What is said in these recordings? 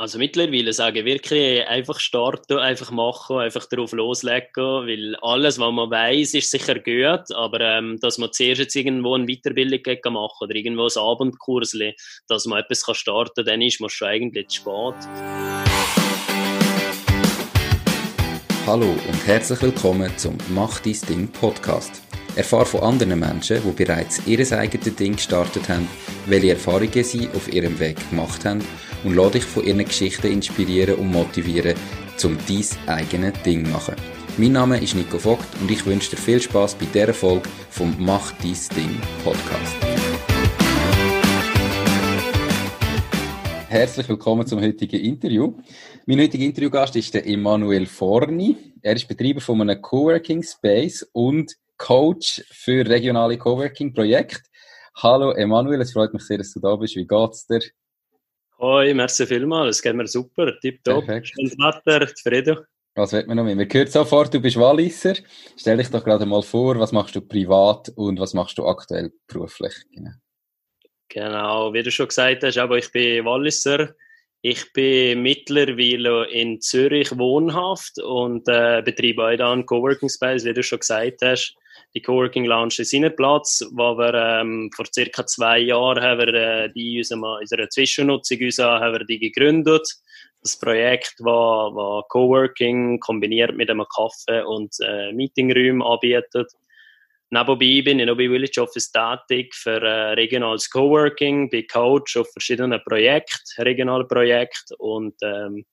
Also mittlerweile sage ich wirklich einfach starten, einfach machen, einfach darauf loslegen, weil alles, was man weiß, ist sicher gut, aber ähm, dass man zuerst jetzt irgendwo eine Weiterbildung machen oder irgendwo ein Abendkurs, dass man etwas kann starten kann, dann ist man schon eigentlich zu spät. Hallo und herzlich willkommen zum Mach dein Ding Podcast. Erfahre von anderen Menschen, die bereits ihr eigenes Ding gestartet haben, welche Erfahrungen sie auf ihrem Weg gemacht haben und lade dich von ihren Geschichten inspirieren und motivieren, um dein eigenes Ding zu machen. Mein Name ist Nico Vogt und ich wünsche dir viel Spaß bei dieser Folge vom Mach dein Ding Podcast. Herzlich willkommen zum heutigen Interview. Mein heutiger Interviewgast ist der Emanuel Forni. Er ist Betreiber von einem Coworking Space und Coach für regionale Coworking-Projekte. Hallo Emanuel, es freut mich sehr, dass du da bist. Wie geht's dir? Hoi, merci vielmals, es geht mir super, tipptopp. Schönes Wetter, zufrieden. Was wird man noch mehr? Man hört sofort, du bist Walliser. Stell dich doch gerade mal vor, was machst du privat und was machst du aktuell beruflich? Genau, genau wie du schon gesagt hast, aber ich bin Walliser. Ich bin mittlerweile in Zürich wohnhaft und äh, betreibe auch da einen Coworking Space, wie du schon gesagt hast die Coworking Lounge ist Platz, wo wir ähm, vor circa zwei Jahren haben wir äh, die in unserer Zwischennutzung haben wir die gegründet. Das Projekt war, war Coworking kombiniert mit einem Kaffee und äh, Meetingräumen anbietet. Nebenbei bin ich noch bei Village Office tätig für äh, regionales Coworking, bin Coach auf verschiedenen Projekten, regionalen Projekten und ähm,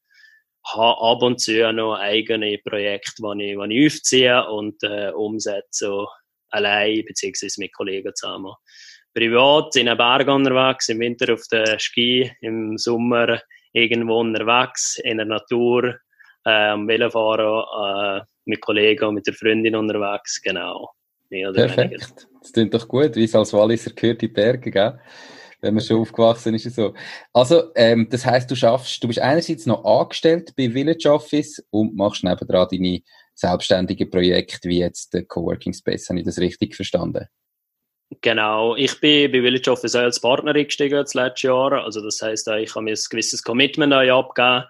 habe ab und zu noch eigene Projekte, die ich, ich aufziehe und äh, umsetze, allein beziehungsweise mit Kollegen zusammen. Privat in den Bergen unterwegs, im Winter auf den Ski, im Sommer irgendwo unterwegs, in der Natur, äh, am Velofahren, äh, mit Kollegen und mit der Freundin unterwegs, genau. Perfekt. Weniger. Das klingt doch gut, wie es als Walliser gehört, die Berge, gell? Wenn man schon aufgewachsen ist. So. Also, ähm, das heißt, du schaffst, du bist einerseits noch angestellt bei Village Office und machst nebenan deine selbstständigen Projekte, wie jetzt der Coworking Space. Habe ich das richtig verstanden? Genau, ich bin bei Village Office als Partner eingestiegen das letzte Jahr. Also das heißt, ich habe mir ein gewisses Commitment abgegeben.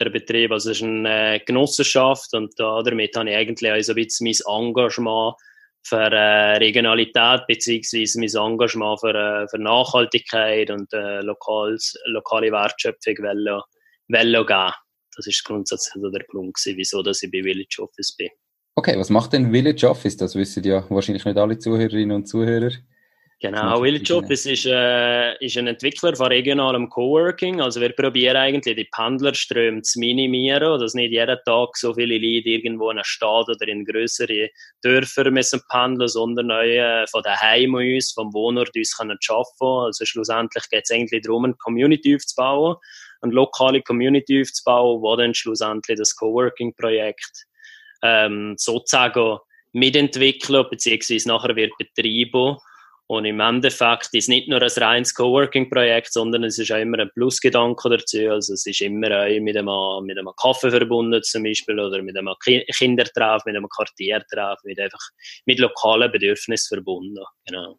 Der Betrieb, also es ist eine Genossenschaft und damit habe ich eigentlich auch so ein bisschen mein Engagement für äh, Regionalität beziehungsweise mein Engagement für, äh, für Nachhaltigkeit und äh, lokales, lokale Wertschöpfung wollen, wollen geben. Das ist grundsätzlich der Grund, wieso dass ich bei Village Office bin. Okay, was macht denn Village Office? Das wissen ja wahrscheinlich nicht alle Zuhörerinnen und Zuhörer. Genau, Office ist, äh, ist ein Entwickler von regionalem Coworking. Also wir probieren eigentlich die Pendlerströme zu minimieren, dass nicht jeden Tag so viele Leute irgendwo in einer Stadt oder in größere Dörfer müssen pendeln, sondern auch äh, von daheim uns, vom Wohnort uns können arbeiten. Also schlussendlich geht es eigentlich darum, eine Community aufzubauen, eine lokale Community aufzubauen, wo dann schlussendlich das Coworking-Projekt ähm, sozusagen mitentwickeln, beziehungsweise nachher wird betrieben und im Endeffekt ist es nicht nur ein reines Coworking-Projekt, sondern es ist auch immer ein Plusgedanke dazu. Also es ist immer auch mit einem, mit einem Kaffee verbunden zum Beispiel oder mit einem Kindertreff, mit einem Quartiertreff, mit einfach mit lokalen Bedürfnissen verbunden. Genau.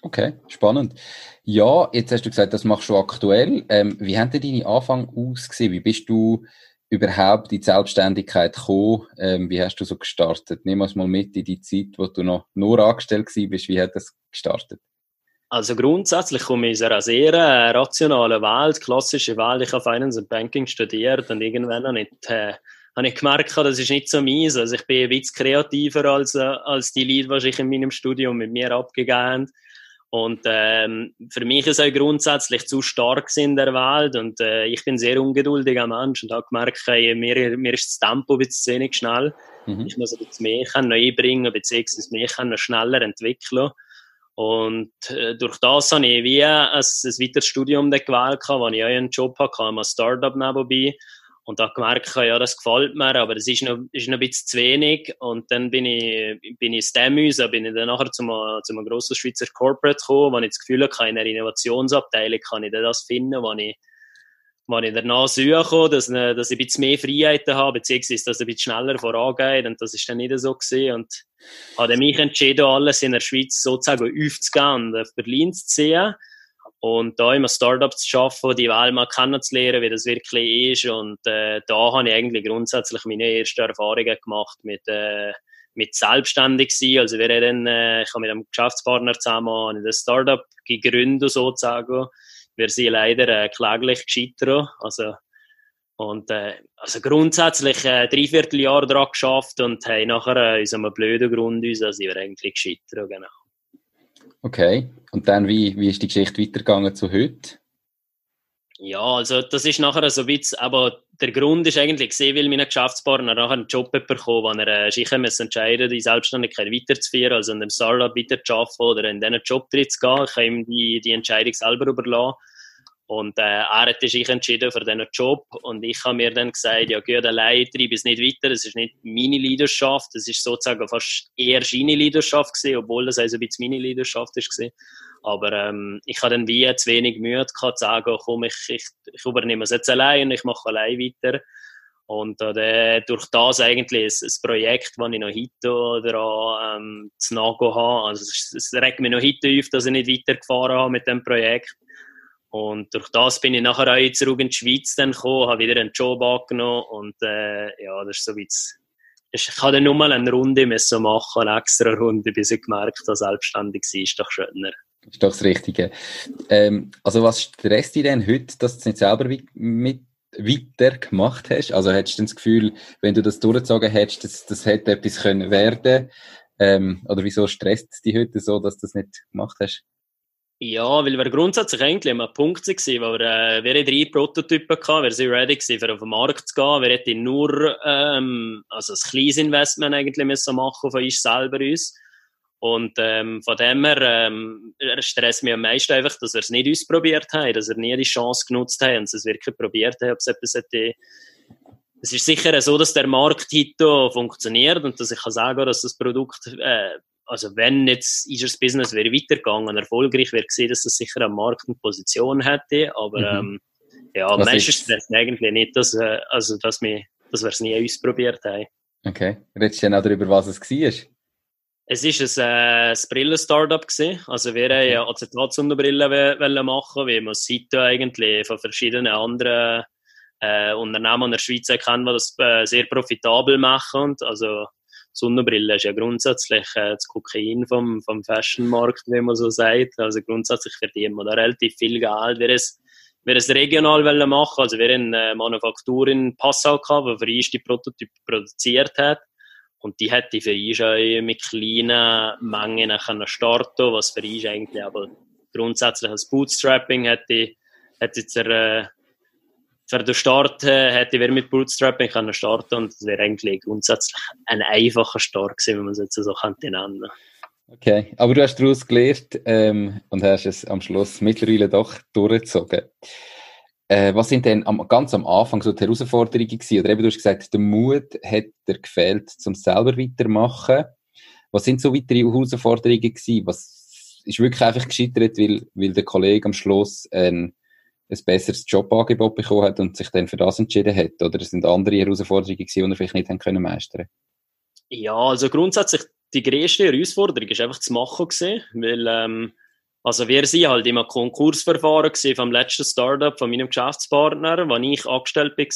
Okay, spannend. Ja, jetzt hast du gesagt, das machst du aktuell. Ähm, wie haben denn deine Anfang ausgesehen? Wie bist du überhaupt in die Selbstständigkeit gekommen? Ähm, wie hast du so gestartet? Nimm uns mal mit in die Zeit, wo du noch nur angestellt bist. Wie hat das gestartet? Also grundsätzlich komme ich aus einer sehr äh, rationalen Welt, klassische Welt. Ich habe Finance and Banking studiert und irgendwann habe ich, äh, habe ich gemerkt, das ist nicht so meins. Also ich bin ein bisschen kreativer als, äh, als die Leute, die ich in meinem Studium mit mir abgegeben haben. Und ähm, für mich ist es grundsätzlich zu stark in der Welt und äh, ich bin ein sehr ungeduldiger Mensch und habe gemerkt, hey, mir, mir ist das Tempo ein bisschen wenig schnell. Mhm. Ich muss ein bisschen mehr einbringen, beziehungsweise mich noch schneller entwickeln. Und äh, durch das habe ich wie ein, ein weiteres Studium gewählt, wo ich auch einen Job hatte, ein Startup nebenbei. Und da gemerkt, ja, das gefällt mir, aber es ist noch, ist noch ein bisschen zu wenig. Und dann bin ich, bin ich Stemüse, bin ich dann nachher zu einem, zu einem grossen Schweizer Corporate gekommen, wo ich das Gefühl hatte, in einer Innovationsabteilung kann ich das finden, wo ich, wo ich danach suche, dass, dass ich ein bisschen mehr Freiheiten habe, beziehungsweise, dass es ein bisschen schneller vorangeht. Und das ist dann nicht so gewesen. Und habe mich entschieden, alles in der Schweiz sozusagen aufzugehen und auf Berlin zu ziehen. Und da immer Startups zu schaffen, die Welt mal kennenzulernen, wie das wirklich ist. Und äh, da habe ich eigentlich grundsätzlich meine ersten Erfahrungen gemacht mit, äh, mit selbstständig sein. Also wir dann, äh, ich habe mit einem Geschäftspartner zusammen ein Startup gegründet sozusagen. Wir sind leider äh, kläglich gescheitert. Also und äh, also grundsätzlich äh, dreiviertel Jahr daran geschafft und haben nachher äh, aus einem blöden Grund uns, also wir eigentlich gescheitert, genau. Okay, und dann, wie, wie ist die Geschichte weitergegangen zu heute? Ja, also das ist nachher so ein bisschen, aber der Grund ist eigentlich gesehen, weil mein Geschäftspartner nachher einen Job bekommen, wo er äh, sich entscheiden die Selbstständigkeit weiterzuführen, also in dem Startup weiterzuarbeiten oder in diesen Job zu gehen. Ich habe ihm die, die Entscheidung selber überlassen. Und äh, er hat sich entschieden für diesen Job und ich habe mir dann gesagt, ja gut, allein treibe es nicht weiter, das ist nicht meine Leidenschaft, das ist sozusagen fast eher seine Leidenschaft gewesen, obwohl das also ein bisschen meine Leidenschaft gewesen. Aber ähm, ich habe dann wie zu wenig Mühe zu sagen, komm, ich, ich, ich übernehme es jetzt allein und ich mache allein weiter. Und äh, durch das eigentlich ein, ein Projekt, das ich noch heute daran ähm, zu nachgehen habe. Also es, es regt mich noch heute auf, dass ich nicht weitergefahren habe mit dem Projekt. Und durch das bin ich nachher auch zurück in die Schweiz dann gekommen, habe wieder einen Job angenommen und äh, ja, das ist so wie ich kann dann nur mal eine Runde müssen machen, eine extra Runde, bis ich gemerkt habe, selbstständig sein ist doch schöner. Das ist doch das Richtige. Ähm, also was stresst dich denn heute, dass du es nicht selber mit weiter gemacht hast? Also hättest du das Gefühl, wenn du das durchgezogen hättest, dass das hätte etwas können werden ähm, Oder wieso stresst es dich heute so, dass du das nicht gemacht hast? Ja, weil wir grundsätzlich eigentlich am Punkt waren, wo wir, äh, wir drei Prototypen hatten, wir sind ready gewesen, auf den Markt zu gehen. Wir hätten nur, ähm, also ein kleines Investment eigentlich müssen machen von uns selber uns. Und, ähm, von dem her, ähm, stresst mich am meisten einfach, dass wir es nicht ausprobiert haben, dass wir nie die Chance genutzt haben und es wirklich probiert haben, ob es etwas hätte, es ist sicher so, dass der Markt heute funktioniert und dass ich kann sagen, dass das Produkt äh, also wenn jetzt unser Business wäre weitergegangen, erfolgreich wäre gesehen, dass das sicher eine Marktposition hätte, aber mhm. ähm, ja, Was meistens stresst eigentlich nicht, dass, äh, also, dass wir, dass wir es nie ausprobiert haben. Okay, redest du dann auch darüber, was es war? Es war ein, äh, ein Brillen-Startup. Also wir okay. wollten Acetat-Sonnenbrillen machen, wie man es heute eigentlich von verschiedenen anderen äh, Unternehmen in der Schweiz kennen, die das äh, sehr profitabel machen. Also Sonnenbrille ist ja grundsätzlich äh, das Kokain vom, vom Fashionmarkt, wie man so sagt. Also grundsätzlich verdient man da relativ viel Geld. Wer es, wer es regional machen, also wer eine Manufaktur in Passau gehabt, die für uns die Prototyp produziert hat. Und die hätte für uns mit kleinen Mengen können starten, was für uns eigentlich aber grundsätzlich als Bootstrapping hätte, hätte äh, für den Start äh, hätte ich mit Bootstrapping können starten und es wäre eigentlich grundsätzlich ein einfacher Start gewesen, wenn man es jetzt so könnte nennen. Okay, aber du hast daraus gelernt ähm, und hast es am Schluss mittlerweile doch durchgezogen. Äh, was sind denn am, ganz am Anfang so die Herausforderungen gewesen? Oder eben, du hast gesagt, der Mut hat dir gefehlt, zum selber weitermachen. Was sind so weitere Herausforderungen gewesen? Was ist wirklich einfach gescheitert, weil, weil der Kollege am Schluss ein ein besseres Jobangebot bekommen hat und sich dann für das entschieden hat? Oder sind andere Herausforderungen die er vielleicht nicht haben können meistern Ja, also grundsätzlich die größte Herausforderung ist einfach zu machen gewesen, weil ähm, also wir sind halt im Konkursverfahren vom letzten Startup von meinem Geschäftspartner, wo ich angestellt bin.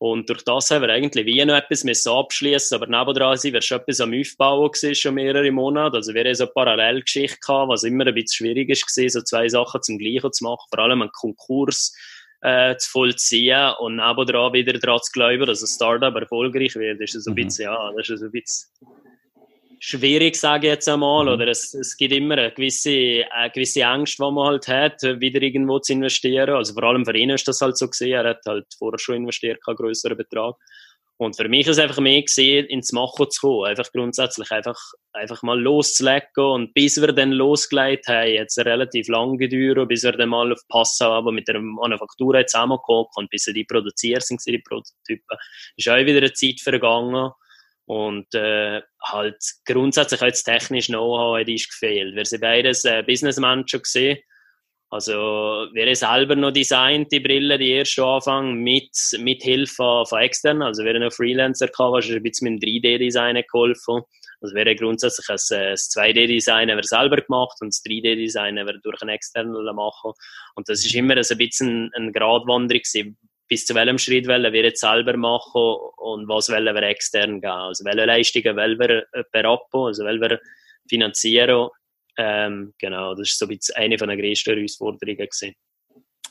Und durch das haben wir eigentlich wie noch etwas müssen abschließen, aber nebendran sind wir schon etwas am Aufbauen gewesen, schon mehrere Monate. Also wir haben so eine Parallelgeschichte gehabt, was immer ein bisschen schwierig ist gewesen, so zwei Sachen zum Gleichen zu machen, vor allem einen Konkurs äh, zu vollziehen und nebendran wieder daran zu glauben, dass ein Startup erfolgreich wird. Das ist so ein mhm. bisschen, ja, das ist so ein bisschen schwierig, sage ich jetzt einmal, mhm. oder es, es gibt immer eine gewisse, eine gewisse Angst, die man halt hat, wieder irgendwo zu investieren. Also vor allem für ihn ist das halt so gesehen. Er hat halt vorher schon investiert, keinen größeren Betrag. Und für mich ist es einfach mehr gesehen, ins Machen zu kommen. Einfach grundsätzlich einfach, einfach mal loszulegen. Und bis wir dann losgelegt haben, jetzt relativ lange gedauert, bis wir dann mal auf Passau aber mit der Manufaktur zusammengekommen und bis sie die produziert sind, die Prototypen, ist auch wieder eine Zeit vergangen. Und äh, halt grundsätzlich als technisch Know-how ist gefehlt. Wir sind beides äh, Businessmenschen gesehen. Also wir haben selber noch designt, die Brille, die erste Anfang, mit, mit Hilfe von externen. Also wir haben noch Freelancer gehabt, was ein bisschen mit dem 3D-Design geholfen. Also wäre grundsätzlich ein, ein 2D-Design selber gemacht und das 3D-Design durch einen externen machen. Und das ist immer ein bisschen eine Gratwanderung. Bis zu welchem Schritt wollen wir jetzt selber machen und was wollen wir extern geben. Also welche Leistungen wollen wir Apo, also wollen wir finanzieren. Ähm, genau, das ist so ein bisschen eine von den größten Herausforderungen gewesen.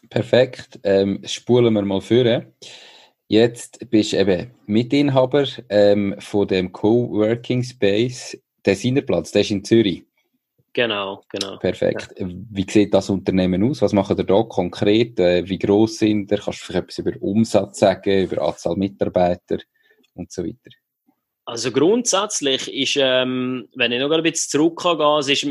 Perfekt. Ähm, spulen wir mal vor. Jetzt bist du eben Mitinhaber ähm, von dem Coworking Space Designerplatz. Der ist in Zürich. Genau, genau. Perfekt. Ja. Wie sieht das Unternehmen aus? Was macht ihr da konkret? Äh, wie groß sind ihr? Kannst du vielleicht etwas über Umsatz sagen, über Anzahl Mitarbeiter und so weiter? Also grundsätzlich ist, ähm, wenn ich noch ein bisschen zurückgehe, es ist,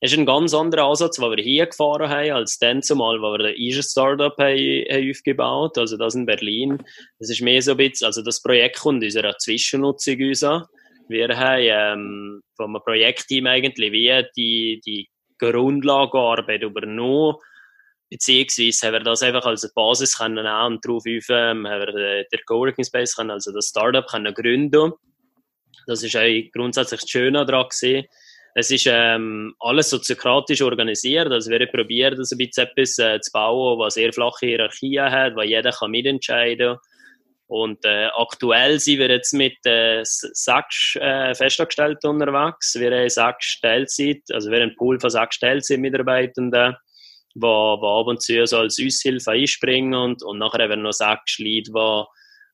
ist ein ganz anderer Ansatz, den wir hier gefahren haben, als dann zumal, wo wir den Eager Startup haben, haben aufgebaut also das in Berlin. Das ist mehr so ein bisschen, also das Projekt kommt unserer Zwischennutzung raus. Wir haben ähm, vom Projektteam eigentlich wie die, die Grundlagenarbeit übernommen, beziehungsweise haben wir das einfach als Basis können und darauf ähm, haben wir äh, den Coworking Space können, also das Startup können gründen das ist eigentlich grundsätzlich das Schöne daran gewesen. Es ist ähm, alles soziokratisch organisiert. Also wir probieren das ein bisschen etwas äh, zu bauen, was sehr flache Hierarchien hat, wo jeder kann mitentscheiden und äh, aktuell sind wir jetzt mit äh, sechs äh, Festangestellten unterwegs. Wir haben sechs Teilzeit, also wir haben einen Pool von sechs Teilzeit-Mitarbeitenden, die, die ab und zu so als Aushilfe einspringen und, und nachher haben wir noch sechs Leute, die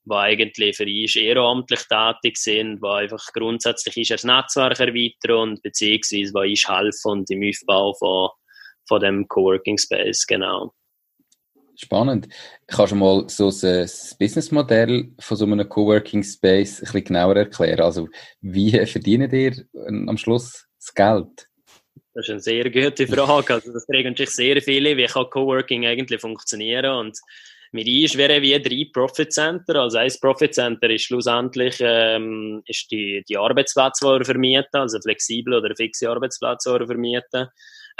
die eigentlich für uns ehrenamtlich tätig sind, die einfach grundsätzlich ist das Netzwerk erweitern und beziehungsweise die uns helfen und im Aufbau von, von dem Coworking Space, genau. Spannend. Kannst du mal so das Businessmodell von so einem Coworking Space ein bisschen genauer erklären? Also, wie verdienen ihr am Schluss das Geld? Das ist eine sehr gute Frage. Also, das fragen sich sehr viele, wie kann Coworking eigentlich funktionieren und mit uns wären wie drei Profit Center. Also ein Profit Center ist schlussendlich ähm, ist die, die Arbeitsplätze, die wir vermieten, also flexible oder fixe Arbeitsplätze, die wir vermieten.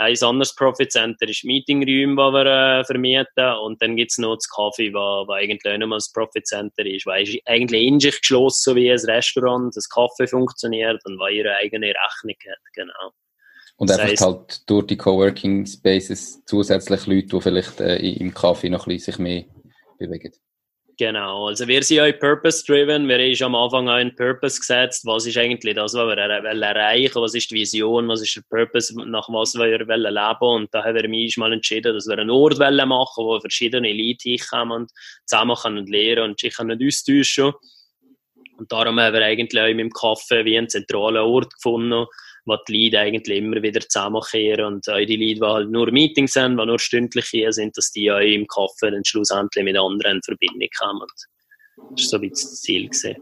Ein anderes Profit Center ist Meetingräume, die wir äh, vermieten. Und dann gibt es noch das Kaffee, wo eigentlich auch nochmal das Profit Center ist, weil es eigentlich in sich geschlossen wie ein Restaurant, das Kaffee funktioniert und weil ihre eigene Rechnung hat, genau. Und das einfach halt durch die Coworking Spaces zusätzlich Leute, die vielleicht äh, im Kaffee noch ein bisschen sich mehr bewegen. Genau, also wir sind auch purpose-driven. Wir haben am Anfang auch einen Purpose gesetzt. Was ist eigentlich das, was wir erreichen wollen? Was ist die Vision? Was ist der Purpose, nach was wir leben wollen? Und da haben wir mich mal entschieden, dass wir einen Ort machen wo verschiedene Leute hinkommen und zusammen können lernen und sich können austauschen Und darum haben wir eigentlich auch mit dem Kaffee wie einen zentralen Ort gefunden, die Leute eigentlich immer wieder zusammenkehren und auch die Leute, die halt nur Meetings haben, die nur stündlich hier sind, dass die auch im Kaffee dann schlussendlich mit anderen in Verbindung kommen. Das ist so ein bisschen das Ziel gewesen.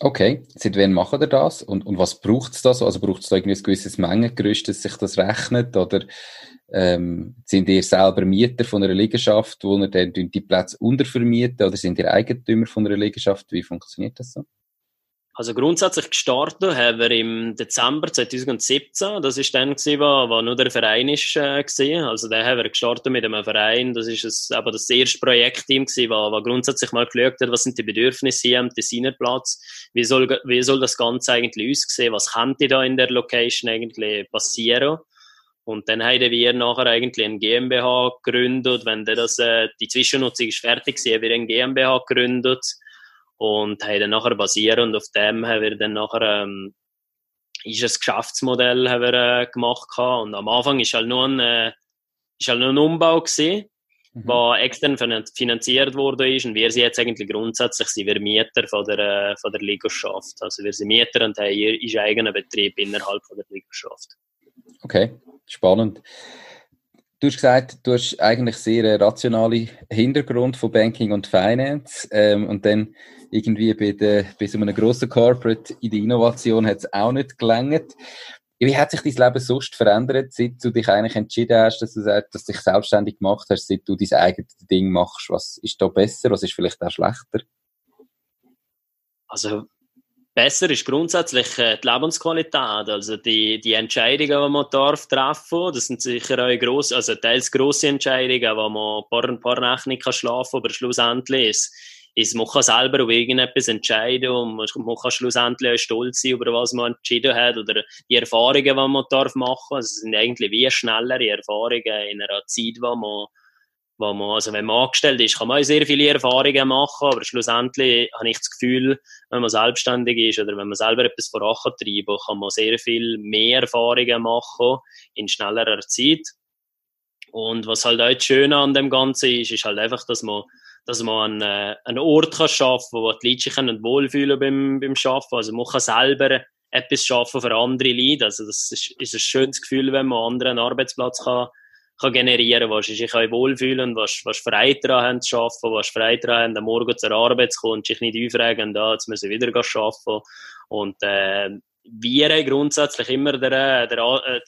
Okay, seit wann machen ihr das und, und was braucht es da so? Also braucht es da irgendwie ein gewisses Mengengerüst, dass sich das rechnet oder ähm, sind ihr selber Mieter von einer Liegenschaft, wo ihr dann die Plätze untervermieten oder sind ihr Eigentümer von einer Liegenschaft? Wie funktioniert das so? Also grundsätzlich gestartet haben wir im Dezember 2017. Das ist dann gewesen, wo, nur der Verein ist äh. Also da haben wir gestartet mit einem Verein. Das ist es, aber das erste Projektteam gewesen, wo, grundsätzlich mal geschaut hat, was sind die Bedürfnisse hier am Designerplatz? Wie soll, wie soll das Ganze eigentlich aussehen? Was könnte da in der Location eigentlich passieren? Und dann haben wir nachher eigentlich ein GmbH gegründet. Wenn das, äh, die Zwischennutzung ist fertig haben wir ein GmbH gegründet und haben dann nachher basierend auf dem haben wir dann nachher ähm, ist ein Geschäftsmodell haben wir, äh, gemacht gehabt. und am Anfang ist halt nur ein, äh, ist halt nur ein Umbau gewesen, mhm. der extern finanziert wurde ist und wir sind jetzt eigentlich grundsätzlich sind wir Mieter von der, äh, von der Liegenschaft. Also wir sind Mieter und haben hier ist eigener Betrieb innerhalb von der Liegenschaft. Okay, spannend. Du hast gesagt, du hast eigentlich sehr einen rationalen Hintergrund von Banking und Finance ähm, und dann irgendwie bei, der, bei so einem grossen Corporate in der Innovation hat es auch nicht gelangt. Wie hat sich dein Leben sonst verändert, seit du dich eigentlich entschieden hast, dass du, dass du dich selbstständig gemacht hast, seit du dein eigenes Ding machst? Was ist da besser, was ist vielleicht auch schlechter? Also besser ist grundsätzlich äh, die Lebensqualität. Also die, die Entscheidungen, die man darf treffen, das sind sicher auch grosse, also teils grosse Entscheidungen, wo man ein paar, ein paar Nächte nicht schlafen kann, aber schlussendlich ist ist, man kann selber über irgendetwas entscheiden und man, kann schlussendlich auch stolz sein, über was man entschieden hat oder die Erfahrungen, die man darf machen. Also es sind eigentlich wie schnellere Erfahrungen in einer Zeit, wo man wo man, also wenn man angestellt ist, kann man auch sehr viele Erfahrungen machen, aber schlussendlich habe ich das Gefühl, wenn man selbstständig ist oder wenn man selber etwas vorantreibt, kann man sehr viel mehr Erfahrungen machen in schnellerer Zeit. Und was halt auch das Schöne an dem Ganzen ist, ist halt einfach, dass man, dass man einen, äh, einen Ort kann schaffen kann, wo die Leute sich wohlfühlen beim, beim Arbeiten. Also man kann selber etwas schaffen für andere Leute. Also das ist, ist ein schönes Gefühl, wenn man einen anderen Arbeitsplatz kann kann generieren kann, sich auch wohlfühlen, was, was Freude daran haben zu arbeiten, was Freude daran haben, am Morgen zur Arbeit zu kommen und sich nicht aufregen, da, jetzt müssen wir wieder arbeiten. Und äh, wir haben grundsätzlich immer der, der, äh,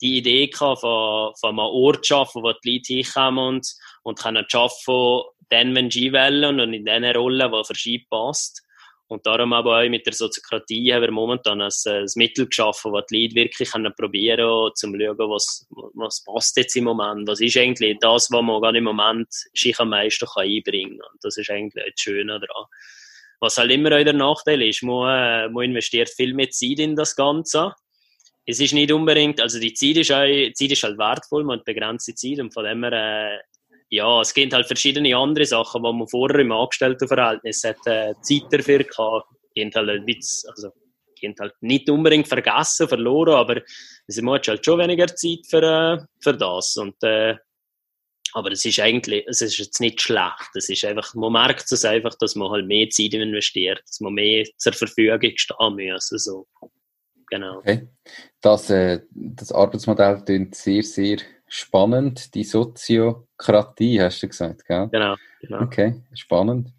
die Idee gehabt, von, von einem Ort zu arbeiten, wo die Leute hinkommen und, und können arbeiten, dann, wenn sie wollen und in den Rollen, die für sie passt. Und darum aber auch mit der Soziokratie haben wir momentan ein, ein Mittel geschaffen, das die Leute wirklich probieren können, zum zu schauen, was, was passt jetzt im Moment, was ist eigentlich das, was man gerade im Moment sich am meisten kann einbringen kann. Und das ist eigentlich das Schöne daran. Was halt immer auch der Nachteil ist, man, äh, man investiert viel mehr Zeit in das Ganze. Es ist nicht unbedingt, also die Zeit ist, auch, Zeit ist halt wertvoll, man hat begrenzte Zeit und von dem her äh, ja, es gibt halt verschiedene andere Sachen, die man vorher im Angestelltenverhältnis hat, äh, Zeit dafür gehabt. Gehen halt ein bisschen, also, gehen halt nicht unbedingt vergessen, verloren, aber es hat halt schon weniger Zeit für, äh, für das. Und, äh, aber es ist eigentlich, es ist jetzt nicht schlecht. Es ist einfach, man merkt es einfach, dass man halt mehr Zeit investiert, dass man mehr zur Verfügung stehen muss. So. Genau. Okay. Das, äh, das Arbeitsmodell klingt sehr, sehr spannend. Die Soziokratie, hast du gesagt, gell? Genau. genau. Okay, spannend.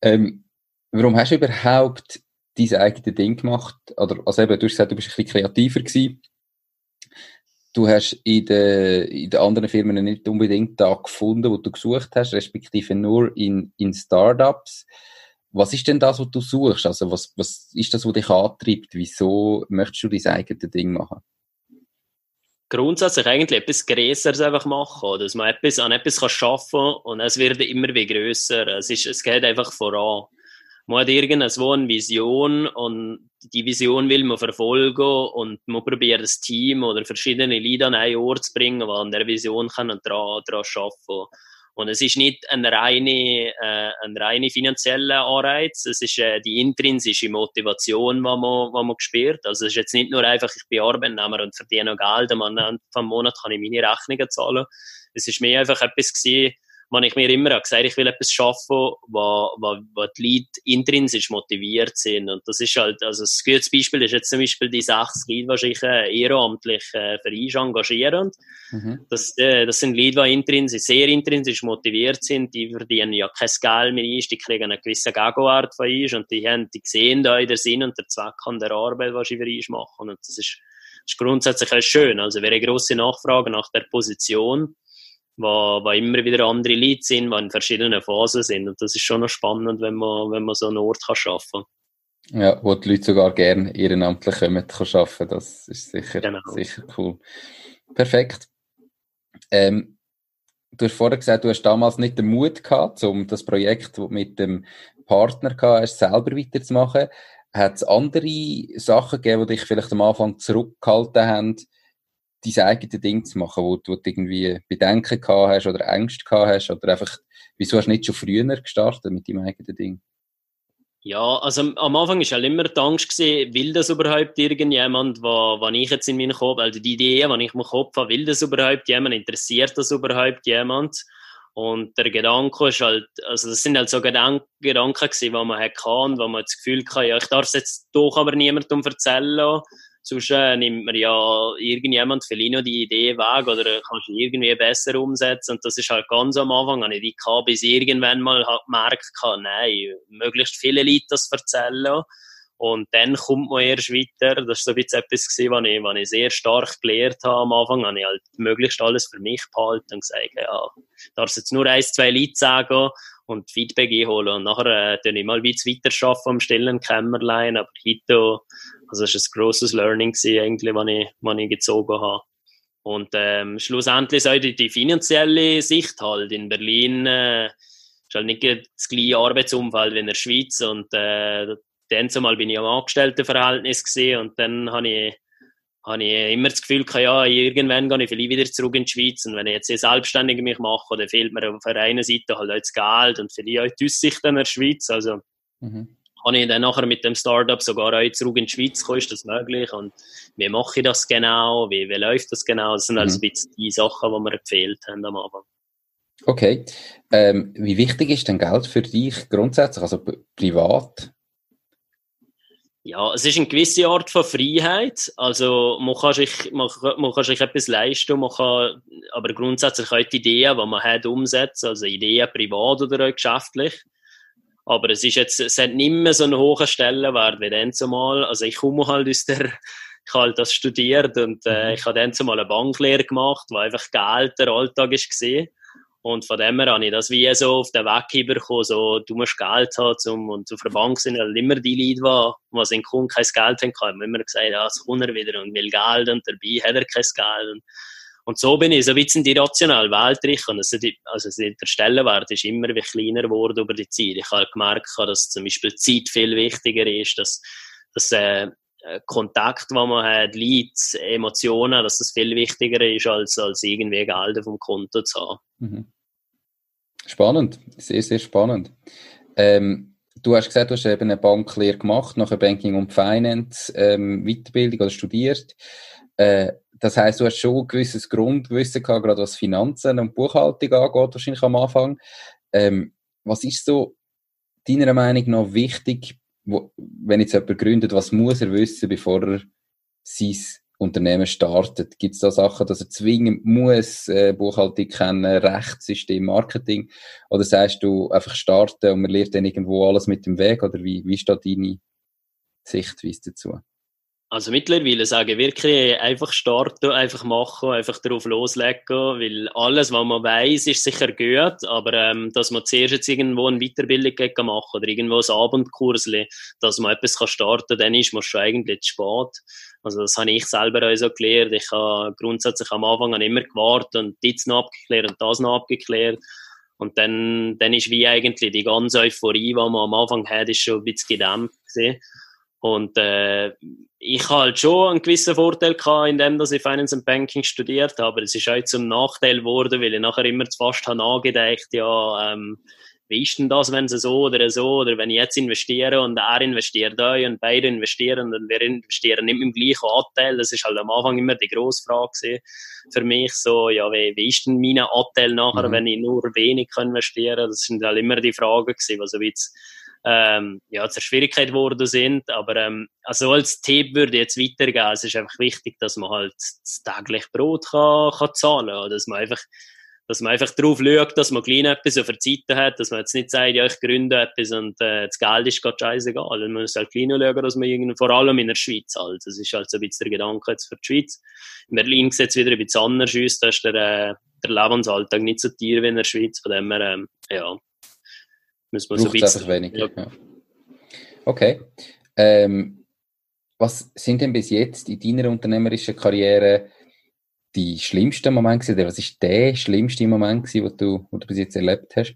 Ähm, warum hast du überhaupt dein eigenes Ding gemacht? Oder, also eben, du hast gesagt, du bist ein bisschen kreativer gewesen. Du hast in den, in den anderen Firmen nicht unbedingt da gefunden, wo du gesucht hast, respektive nur in, in Startups. Was ist denn das, was du suchst? Also, was, was ist das, was dich antreibt? Wieso möchtest du dein eigenes Ding machen? Grundsätzlich eigentlich etwas Größeres einfach machen, dass man etwas, an etwas kann schaffen und es wird immer wie grösser. Es, ist, es geht einfach voran. Man hat irgendwo eine Vision und die Vision will man verfolgen und man probiert das Team oder verschiedene Leute an einen Ort zu bringen, die an der Vision daran, daran arbeiten und es ist nicht ein reine, äh, ein reine finanzieller Anreiz, es ist äh, die intrinsische Motivation, die man, die man spürt. Also es ist jetzt nicht nur einfach, ich bin Arbeitnehmer und verdiene noch Geld, am Ende vom Monat kann ich meine Rechnungen zahlen. Es ist mehr einfach etwas gewesen, was ich mir immer gesagt ich will etwas schaffen, wo, wo, wo die Leute intrinsisch motiviert sind. Und das ist halt, also ein gutes Beispiel ist jetzt zum Beispiel die sechs Leute, die sich äh, ehrenamtlich äh, für uns engagieren. Mhm. Das, äh, das sind Leute, die intrinsisch, sehr intrinsisch motiviert sind. Die verdienen ja kein Geld mehr ein, die kriegen einen gewissen Gegenwart von uns und die, haben, die sehen da den Sinn und den Zweck an der Arbeit, was sie für uns machen. Und das ist, das ist grundsätzlich auch schön. Also, wäre eine grosse Nachfrage nach der Position wo, wo immer wieder andere Leute sind, die in verschiedenen Phasen sind. Und das ist schon noch spannend, wenn man, wenn man so einen Ort kann schaffen kann. Ja, wo die Leute sogar gerne ehrenamtlich kommen, kann arbeiten. Das ist sicher, genau. sicher cool. Perfekt. Ähm, du hast vorher gesagt, du hast damals nicht den Mut gehabt, um das Projekt mit dem Partner gehabt, hast, selber weiterzumachen. Hat es andere Sachen gegeben, die dich vielleicht am Anfang zurückgehalten haben, dein eigenes Ding zu machen, wo du irgendwie Bedenken gehabt hast oder Ängste gehabt hast oder einfach, wieso hast du nicht schon früher gestartet mit deinem eigenen Ding? Ja, also am Anfang war halt immer die Angst gewesen, will das überhaupt irgendjemand, was ich jetzt in meinem Kopf, also die Idee, die ich meinem Kopf habe, will das überhaupt jemand, interessiert das überhaupt jemand? Und der Gedanke ist halt, also das sind halt so Gedanken, Gedanken gewesen, die man hatte und wo man das Gefühl hatte, ja, ich darf es jetzt doch aber niemandem erzählen sonst äh, nimmt man ja irgendjemand vielleicht noch die Idee weg oder kannst du irgendwie besser umsetzen. Und das ist halt ganz am Anfang, habe ich die gehabt, bis irgendwann mal halt gemerkt habe, nein, möglichst viele Leute das erzählen. Und dann kommt man erst weiter. Das ist so ein bisschen etwas gewesen, was ich, was ich sehr stark gelernt habe am Anfang. Habe ich halt möglichst alles für mich behalten und gesagt, ja, darf jetzt nur ein, zwei Leute sagen und Feedback einholen. Und nachher äh, ich mal weiter arbeiten am stillen Kämmerlein. Aber heute also es war ein grosses Learning, gewesen, eigentlich, was ich, was ich gezogen habe. Und ähm, schlussendlich auch die, finanzielle Sicht halt. In Berlin äh, ist halt nicht das gleiche Arbeitsumfeld wie in der Schweiz und äh, dann zumal bin ich am Angestelltenverhältnis gesehen und dann habe ich habe ich immer das Gefühl ja, irgendwann gehe ich vielleicht wieder zurück in die Schweiz und wenn ich jetzt selbstständig mich mache, dann fehlt mir auf der einen Seite halt auch das Geld und vielleicht auch die Aussicht in der Schweiz, also mhm. Habe ich dann nachher mit dem Startup sogar auch zurück in die Schweiz gekommen, ist das möglich und wie mache ich das genau, wie, wie läuft das genau, das sind also mhm. also ein bisschen die Sachen, die mir gefehlt haben am Anfang. Okay, ähm, wie wichtig ist denn Geld für dich grundsätzlich, also privat? Ja, es ist eine gewisse Art von Freiheit. Also, man kann sich, man, man kann sich etwas leisten, man kann aber grundsätzlich auch die Ideen, die man hat, umsetzen. Also, Ideen privat oder auch geschäftlich. Aber es ist jetzt, es hat nicht mehr so einen hohen Stellenwert wie dann zumal. Also, ich komme halt aus der, ich habe halt das studiert und äh, mhm. ich habe dann zumal eine Banklehre gemacht, wo einfach Geld der Alltag gesehen. Und von dem her habe ich das wie so auf den Weg bekommen, so, du musst Geld haben, zum, und auf der Bank sind halt immer die Leute, die, die in Kunden kein Geld haben, haben immer gesagt, ja, es kommt er wieder und will Geld und dabei hat er kein Geld. Und, und so bin ich so ein bisschen die rationale Welt drin. Also, die, also der Stellenwert ist immer wie kleiner geworden über die Zeit. Ich habe gemerkt, dass zum Beispiel Zeit viel wichtiger ist, dass, dass äh, Kontakt, den man hat, Leads, Emotionen, dass das viel wichtiger ist, als, als irgendwie Geld auf dem Konto zu haben. Mhm. Spannend, sehr, sehr spannend. Ähm, du hast gesagt, du hast eben eine Banklehre gemacht, nachher Banking und Finance, ähm, Weiterbildung oder studiert. Äh, das heißt, du hast schon ein gewisses Grundwissen gehabt, gerade was Finanzen und Buchhaltung angeht, wahrscheinlich am Anfang. Ähm, was ist so deiner Meinung nach wichtig, wo, wenn jetzt jemand gründet, was muss er wissen, bevor er sein Unternehmen startet? Gibt es da Sachen, dass er zwingend muss, äh, Buchhaltung kennen, Rechtssystem, Marketing? Oder sagst du einfach starten und man lernt dann irgendwo alles mit dem Weg? Oder wie, wie steht deine Sichtweise dazu? Also mittlerweile sage ich wirklich einfach starten, einfach machen, einfach darauf loslegen, weil alles, was man weiß, ist sicher gut, aber ähm, dass man zuerst jetzt irgendwo eine Weiterbildung machen oder irgendwo ein Abendkurs, dass man etwas kann starten kann, dann ist man schon eigentlich zu spät. Also das habe ich selber auch so gelernt. Ich habe grundsätzlich am Anfang immer gewartet und das noch abgeklärt und das noch abgeklärt. Und dann, dann ist wie eigentlich die ganze Euphorie, die man am Anfang hat, ist schon ein bisschen gedämpft gewesen. Und äh, ich habe halt schon einen gewissen Vorteil gehabt, indem dass ich Finance and Banking studiert habe, aber es ist auch zum Nachteil geworden, weil ich nachher immer zu fast habe nachgedacht, ja, ähm, wie ist denn das, wenn sie so oder so, oder wenn ich jetzt investiere und er investiert da und beide investieren und wir investieren nicht mit dem gleichen Anteil, das ist halt am Anfang immer die grosse Frage für mich, so, ja, wie, wie ist denn mein Anteil nachher, mhm. wenn ich nur wenig investieren? Kann, das sind halt immer die Fragen gewesen, also wie jetzt ähm, ja, zur Schwierigkeit geworden sind. Aber ähm, also als Tipp würde ich jetzt weitergehen. Es ist einfach wichtig, dass man halt das tägliche Brot kann, kann zahlen kann. Dass man einfach dass man einfach darauf schaut, dass man klein etwas auf der Seite hat, dass man jetzt nicht sagt, ja, ich gründe etwas und äh, das Geld ist gerade scheißegal. Man muss halt klein schauen, dass man irgendwie, vor allem in der Schweiz halt. Das ist halt so ein bisschen der Gedanke jetzt für die Schweiz. In Berlin sieht es wieder ein bisschen anders aus, da ist der, äh, der Lebensalltag nicht so tief wie in der Schweiz, von dem her, ähm, ja, Müssen wir so ein bisschen. weniger. Ja. Okay. Ähm, was sind denn bis jetzt in deiner unternehmerischen Karriere die schlimmsten Momente gewesen? Was ist der schlimmste Moment gewesen, den du, den du bis jetzt erlebt hast?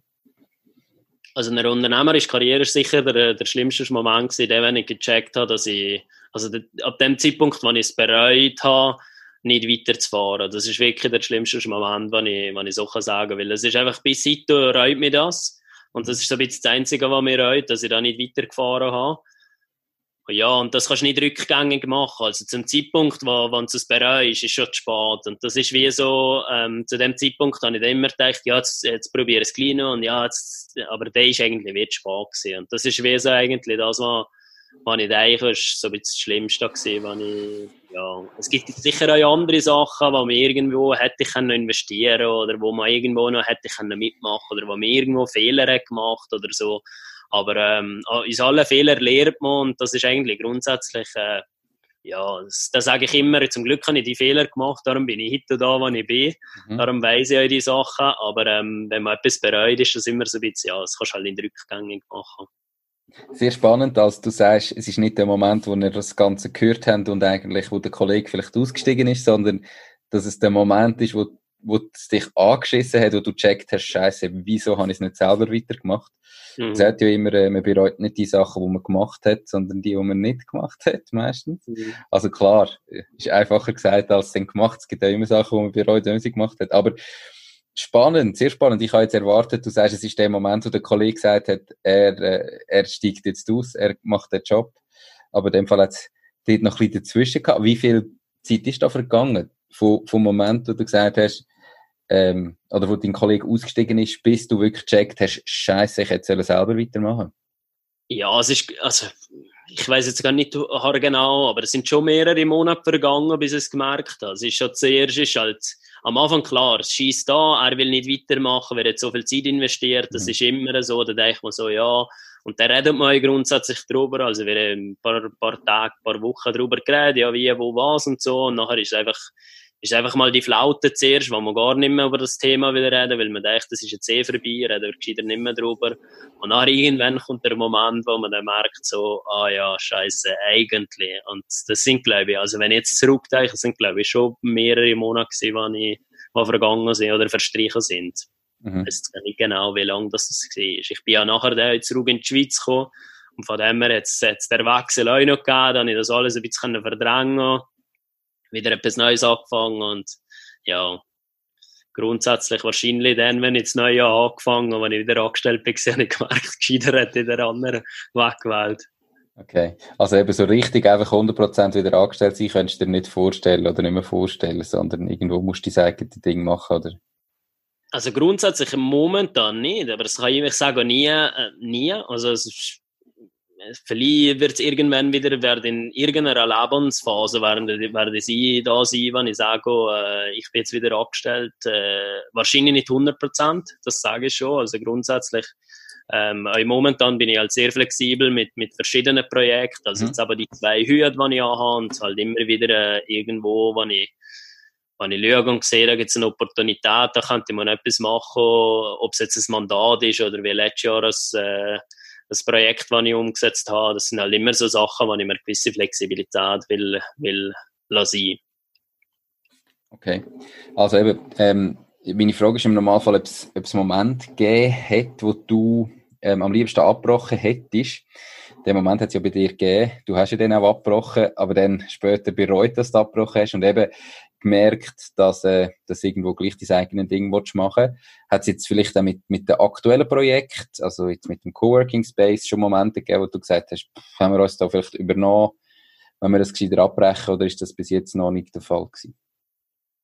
Also eine unternehmerische Karriere ist sicher der, der schlimmste Moment gewesen, der, wenn ich gecheckt habe, dass ich, also der, ab dem Zeitpunkt, wo ich es bereut habe, nicht weiterzufahren. Das ist wirklich der schlimmste Moment, wenn ich, wenn ich so kann sagen weil es ist einfach, bis heute reut mir das. Und das ist so ein bisschen das Einzige, was mir reut, dass ich da nicht weitergefahren habe. Ja, und das kannst du nicht rückgängig machen. Also zum Zeitpunkt, wo, wenn es bereust, ist schon zu spät. Und das ist wie so, ähm, zu dem Zeitpunkt habe ich dann immer gedacht, ja, jetzt, jetzt probiere ich es gleich noch. Und ja, jetzt, aber der ist eigentlich wie zu spät gewesen. Und das ist wie so eigentlich das, was, was ich ist so ein bisschen das Schlimmste gewesen, wenn ich, ja, es gibt sicher auch andere Sachen, wo man irgendwo hätte ich können investieren oder wo man irgendwo noch hätte können mitmachen oder wo man irgendwo Fehler hat gemacht oder so. Aber ähm, aus allen Fehlern lernt man und das ist eigentlich grundsätzlich, äh, ja, das, das sage ich immer, zum Glück habe ich die Fehler gemacht, darum bin ich heute da, wo ich bin, mhm. darum weiß ich auch die Sachen, aber ähm, wenn man etwas bereut, ist das immer so ein bisschen, ja, das kannst du halt nicht rückgängig machen. Sehr spannend, als du sagst, es ist nicht der Moment, wo wir das Ganze gehört haben und eigentlich, wo der Kollege vielleicht ausgestiegen ist, sondern dass es der Moment ist, wo wo es dich angeschissen hat, wo du gecheckt hast, Scheiße, wieso habe ich es nicht selber weitergemacht? Mhm. Es hat ja immer, äh, man bereut nicht die Sachen, die man gemacht hat, sondern die, die man nicht gemacht hat, meistens. Mhm. Also klar, ist einfacher gesagt als dann gemacht. Es gibt ja immer Sachen, die man bereut, wenn man sie gemacht hat. Aber spannend, sehr spannend. Ich habe jetzt erwartet, du sagst, es ist der Moment, wo der Kollege gesagt hat, er, äh, er steigt jetzt aus, er macht den Job. Aber in dem Fall hat es dort noch ein bisschen dazwischen gehabt. Wie viel Zeit ist da vergangen? Vom, vom Moment, wo du gesagt hast, ähm, oder wo dein Kollege ausgestiegen ist, bis du wirklich gecheckt hast, Scheiße, ich hätte selber weitermachen. Ja, es ist, also, ich weiß jetzt gar nicht genau, aber es sind schon mehrere Monate vergangen, bis ich es gemerkt habe. Es ist schon zuerst, ist halt, am Anfang klar, es schießt da, er will nicht weitermachen, wer hat so viel Zeit investiert, das mhm. ist immer so, da denkt man so, ja, und da redet man grundsätzlich drüber, also wir haben ein paar, paar Tage, ein paar Wochen drüber geredet, ja, wie, wo, was und so, und nachher ist es einfach, ist einfach mal die Flaute zuerst, wo man gar nicht mehr über das Thema will reden, weil man denkt, das ist jetzt eh vorbei, reden wir gescheiter nicht mehr drüber. Und dann irgendwann kommt der Moment, wo man dann merkt, so, ah ja, scheiße, eigentlich. Und das sind, glaube ich, also wenn ich jetzt zurückdenke, das sind, glaube ich, schon mehrere Monate gewesen, die, ich, die vergangen sind oder verstrichen sind. Mhm. Ich weiß nicht genau, wie lange das war. Ich bin ja nachher dann zurück in die Schweiz gekommen und von dem her hat es der Wechsel auch noch gegeben, dann ich das alles ein bisschen verdrängen wieder etwas Neues angefangen und ja, grundsätzlich wahrscheinlich dann, wenn ich das neue Jahr angefangen habe, wenn ich wieder angestellt bin, habe ich gemerkt, gescheiter hätte der andere weggewählt. Okay, also eben so richtig einfach 100% wieder angestellt sein, könntest du dir nicht vorstellen oder nicht mehr vorstellen, sondern irgendwo musst du dein eigenes Ding machen, oder? Also grundsätzlich momentan nicht, aber das kann ich sagen, nie, äh, nie. Also es ist vielleicht wird es irgendwann wieder, werden in irgendeiner Lebensphase werden, werden sie da sein, wenn ich sage, äh, ich bin jetzt wieder abgestellt. Äh, wahrscheinlich nicht 100 Prozent, das sage ich schon. Also grundsätzlich, ähm, momentan bin ich halt sehr flexibel mit, mit verschiedenen Projekten. Also mhm. jetzt aber die zwei Hüte, die ich habe, und halt immer wieder äh, irgendwo, wenn ich wenn ich schaue und sehe, da gibt es eine Opportunität, da könnte man etwas machen, ob es jetzt ein Mandat ist oder wie letztes Jahr das, äh, das Projekt, das ich umgesetzt habe, das sind halt immer so Sachen, wo ich mir eine gewisse Flexibilität will, will lassen. Okay. Also eben, ähm, meine Frage ist im Normalfall, ob es, einen Moment gegeben hat, wo du ähm, am liebsten abgebrochen hättest. Den Moment hat es ja bei dir gegeben. Du hast ja den auch abgebrochen, aber dann später bereut, dass du abgebrochen hast. Und eben, gemerkt, dass, äh, dass irgendwo gleich dein eigenes Ding machen Hat es jetzt vielleicht auch mit, mit dem aktuellen Projekt, also jetzt mit dem Coworking Space, schon Momente gegeben, wo du gesagt hast, pff, haben wir uns da vielleicht übernommen, wenn wir das gescheiter abbrechen, oder ist das bis jetzt noch nicht der Fall gewesen?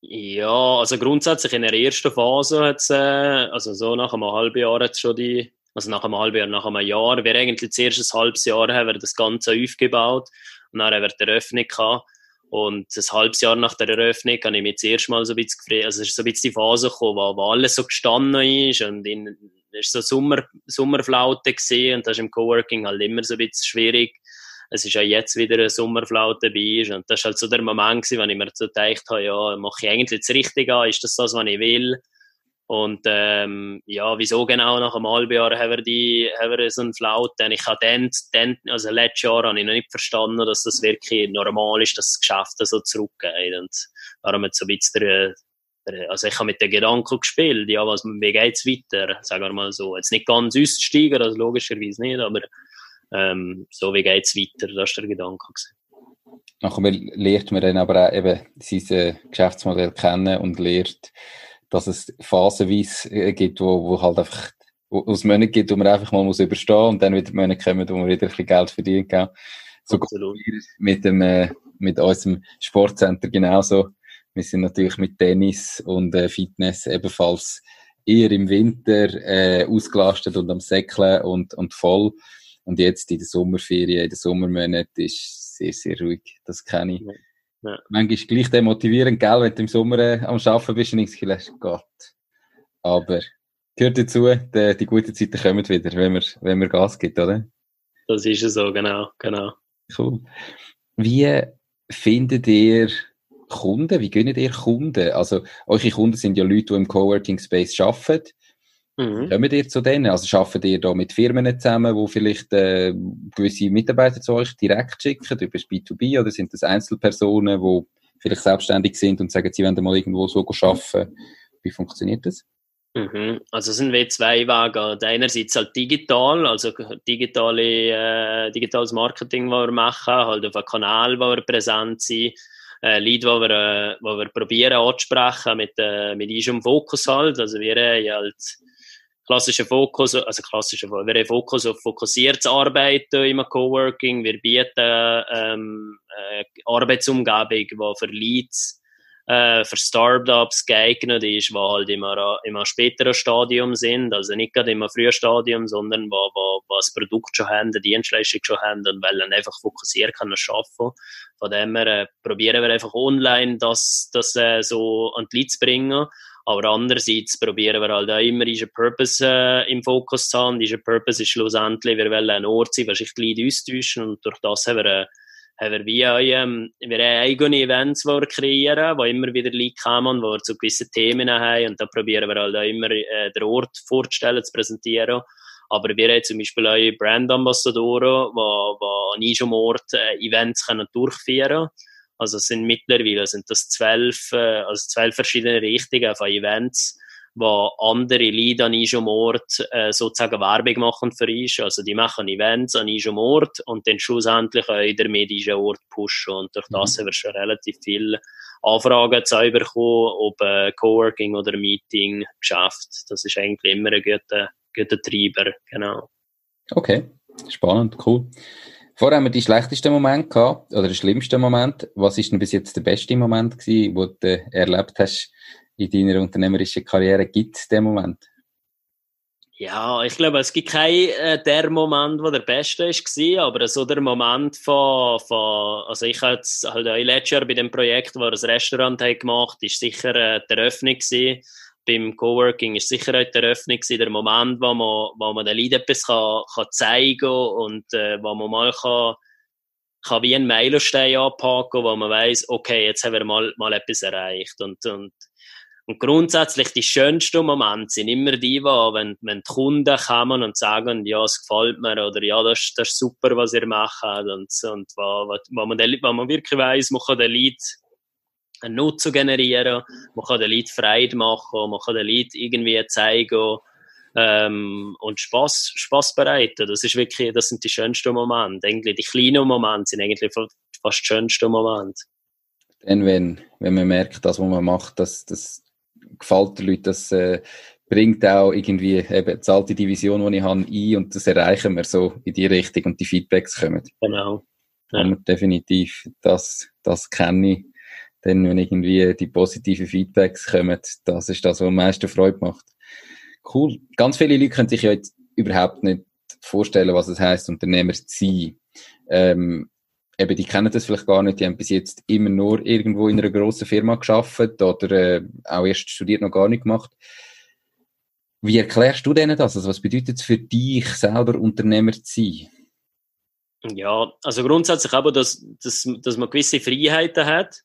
Ja, also grundsätzlich in der ersten Phase hat es, äh, also so nach einem halben Jahr hat schon die, also nach einem halben Jahr, nach einem Jahr, wir eigentlich zuerst ein halbes Jahr haben wir das Ganze aufgebaut und dann haben wir die Eröffnung gehabt und ein halbes Jahr nach der Eröffnung habe ich mich das erste Mal so ein bisschen gefreut. Also es ist so ein bisschen die Phase gekommen, wo, wo alles so gestanden ist und in, es war so Sommer, Sommerflaute gesehen und das ist im Coworking halt immer so ein bisschen schwierig. Es ist ja jetzt wieder eine Sommerflaute dabei ist und das war halt so der Moment gewesen, wenn ich mir so gedacht habe, ja, mache ich eigentlich das Richtige an, ist das das, was ich will? Und ähm, ja, wieso genau nach einem halben Jahr haben wir, die, haben wir so einen Flaute? Ich habe dann, dann, also letztes Jahr habe ich noch nicht verstanden, dass das wirklich normal ist, dass das Geschäft so zurückgeht. Und darum hat so ein bisschen der, also ich habe mit den Gedanken gespielt, ja, was, wie geht's weiter? Sagen wir mal so. Jetzt nicht ganz aussteigen, also logischerweise nicht, aber ähm, so wie geht's weiter, das ist der Gedanke gewesen. Nachher lernt man dann aber auch eben sein Geschäftsmodell kennen und lernt, dass es phasenweise äh, gibt, wo, wo halt einfach wo es Monate gibt, wo man einfach mal muss überstehen und dann wieder Monate kommen, wo man wieder ein bisschen Geld verdient. Gell? So mit dem äh, mit unserem Sportcenter genauso. Wir sind natürlich mit Tennis und äh, Fitness ebenfalls eher im Winter äh, ausgelastet und am Säckeln und, und voll. Und jetzt in der Sommerferien, in den Sommermonaten ist sehr, sehr ruhig. Das kenne ich. Ja. Ja. Manchmal ist gleich demotivierend, gell, wenn du im Sommer äh, am Arbeiten bist und nichts hast. Gott. Aber gehört dazu, die, die guten Zeiten kommen wieder, wenn man, wenn man Gas gibt, oder? Das ist so, genau, genau. Cool. Wie findet ihr Kunden? Wie gönnt ihr Kunden? Also, eure Kunden sind ja Leute, die im Coworking Space arbeiten. Mhm. Kommt ihr zu denen? Also arbeitet ihr da mit Firmen zusammen, die vielleicht äh, gewisse Mitarbeiter zu euch direkt schicken, über das B2B, oder sind das Einzelpersonen, die vielleicht selbstständig sind und sagen, sie wollen mal irgendwo so arbeiten? Wie funktioniert das? Mhm. Also es sind wie zwei Wege. Einerseits halt digital, also digitale, äh, digitales Marketing, was wir machen, halt auf einem Kanal, wo wir präsent sind, äh, Leute, die wir, äh, wo wir probieren anzusprechen mit, äh, mit unserem Fokus halt. Also wir haben halt klassischen Fokus, also klassischer, wir haben Fokus auf fokussiertes Arbeiten im Coworking. Wir bieten ähm, äh, Arbeitsumgebung, die für Leads äh, für Startups geeignet ist, die halt immer im späteren Stadium sind, also nicht gerade im frühen Stadium, sondern wo, wo, wo das Produkt schon haben, die Dienstleistung schon haben und wollen einfach fokussieren können schaffen. Von dem her äh, probieren wir einfach online das, das äh, so an die Leads zu bringen. Aber andererseits probieren wir halt auch immer diesen Purpose äh, im Fokus zu haben. Dieser Purpose ist schlussendlich, wir wollen ein Ort sein, wo sich die Leute austauschen und durch das haben wir äh, haben wir wie auch, ähm, wir eigene Events, die wir kreieren, wo immer wieder Leute kommen, wo wir zu gewissen Themen haben und da probieren wir halt auch immer äh, den Ort vorzustellen, zu präsentieren. Aber wir haben zum Beispiel auch Brandambassadoren, die, die an diesem Ort äh, Events können durchführen können. Also es sind mittlerweile sind das zwölf, äh, also zwölf verschiedene Richtungen von Events, wo andere Leute an einem Ort äh, sozusagen Werbung machen für uns. Also die machen Events an einem Ort und dann schlussendlich auch damit diesen Ort pushen. Und durch das mhm. haben wir schon relativ viele Anfragen zu bekommen, ob äh, Coworking oder Meeting geschafft. Das ist eigentlich immer ein guter, guter Treiber, genau. Okay, spannend, cool. Vorher haben wir die schlechtesten Momente gehabt, oder den schlimmsten Moment. Was ist denn bis jetzt der beste Moment gewesen, den du erlebt hast in deiner unternehmerischen Karriere? Gibt es den Moment? Ja, ich glaube, es gibt keinen äh, der Moment, der der beste war, aber so der Moment von, von also ich hatte halt auch letztes Jahr bei dem Projekt, wo wir ein Restaurant haben gemacht ist sicher äh, die Eröffnung gewesen. Beim Coworking ist sicher die Eröffnung gewesen, der Moment, wo man, wo man den Leuten etwas kann, kann zeigen und äh, wo man mal kann, kann wie einen Meilenstein anpacken, wo man weiß, okay, jetzt haben wir mal, mal etwas erreicht. Und, und und grundsätzlich die schönsten Momente sind immer die, wo, wenn, wenn die Kunden kommen und sagen, ja, es gefällt mir oder ja, das, das ist super, was ihr macht und, und wo, wo, man, den, wo man wirklich weiss, man kann den Leuten einen Nutzen generieren, man kann den Leuten Freude machen, man kann den Leuten irgendwie zeigen ähm, und Spaß, Spaß bereiten. Das ist wirklich, das sind die schönsten Momente. Eigentlich die kleinen Momente sind eigentlich fast die schönsten Momente. Dann, wenn, wenn man merkt, dass was man macht, dass, dass gefällt den Leuten, das äh, bringt auch irgendwie eben die alte Division, die ich habe, ein und das erreichen wir so in die Richtung und die Feedbacks kommen. Genau. Ja. definitiv, das, das kenne ich. Denn wenn irgendwie die positiven Feedbacks kommen, das ist das, was am meisten Freude macht. Cool. Ganz viele Leute können sich ja jetzt überhaupt nicht vorstellen, was es heißt, Unternehmer zu sein. Ähm, eben, die kennen das vielleicht gar nicht, die haben bis jetzt immer nur irgendwo in einer grossen Firma geschafft oder äh, auch erst studiert noch gar nicht gemacht. Wie erklärst du denen das? Also was bedeutet es für dich selber Unternehmer zu sein? Ja, also grundsätzlich aber, dass, dass, dass man gewisse Freiheiten hat,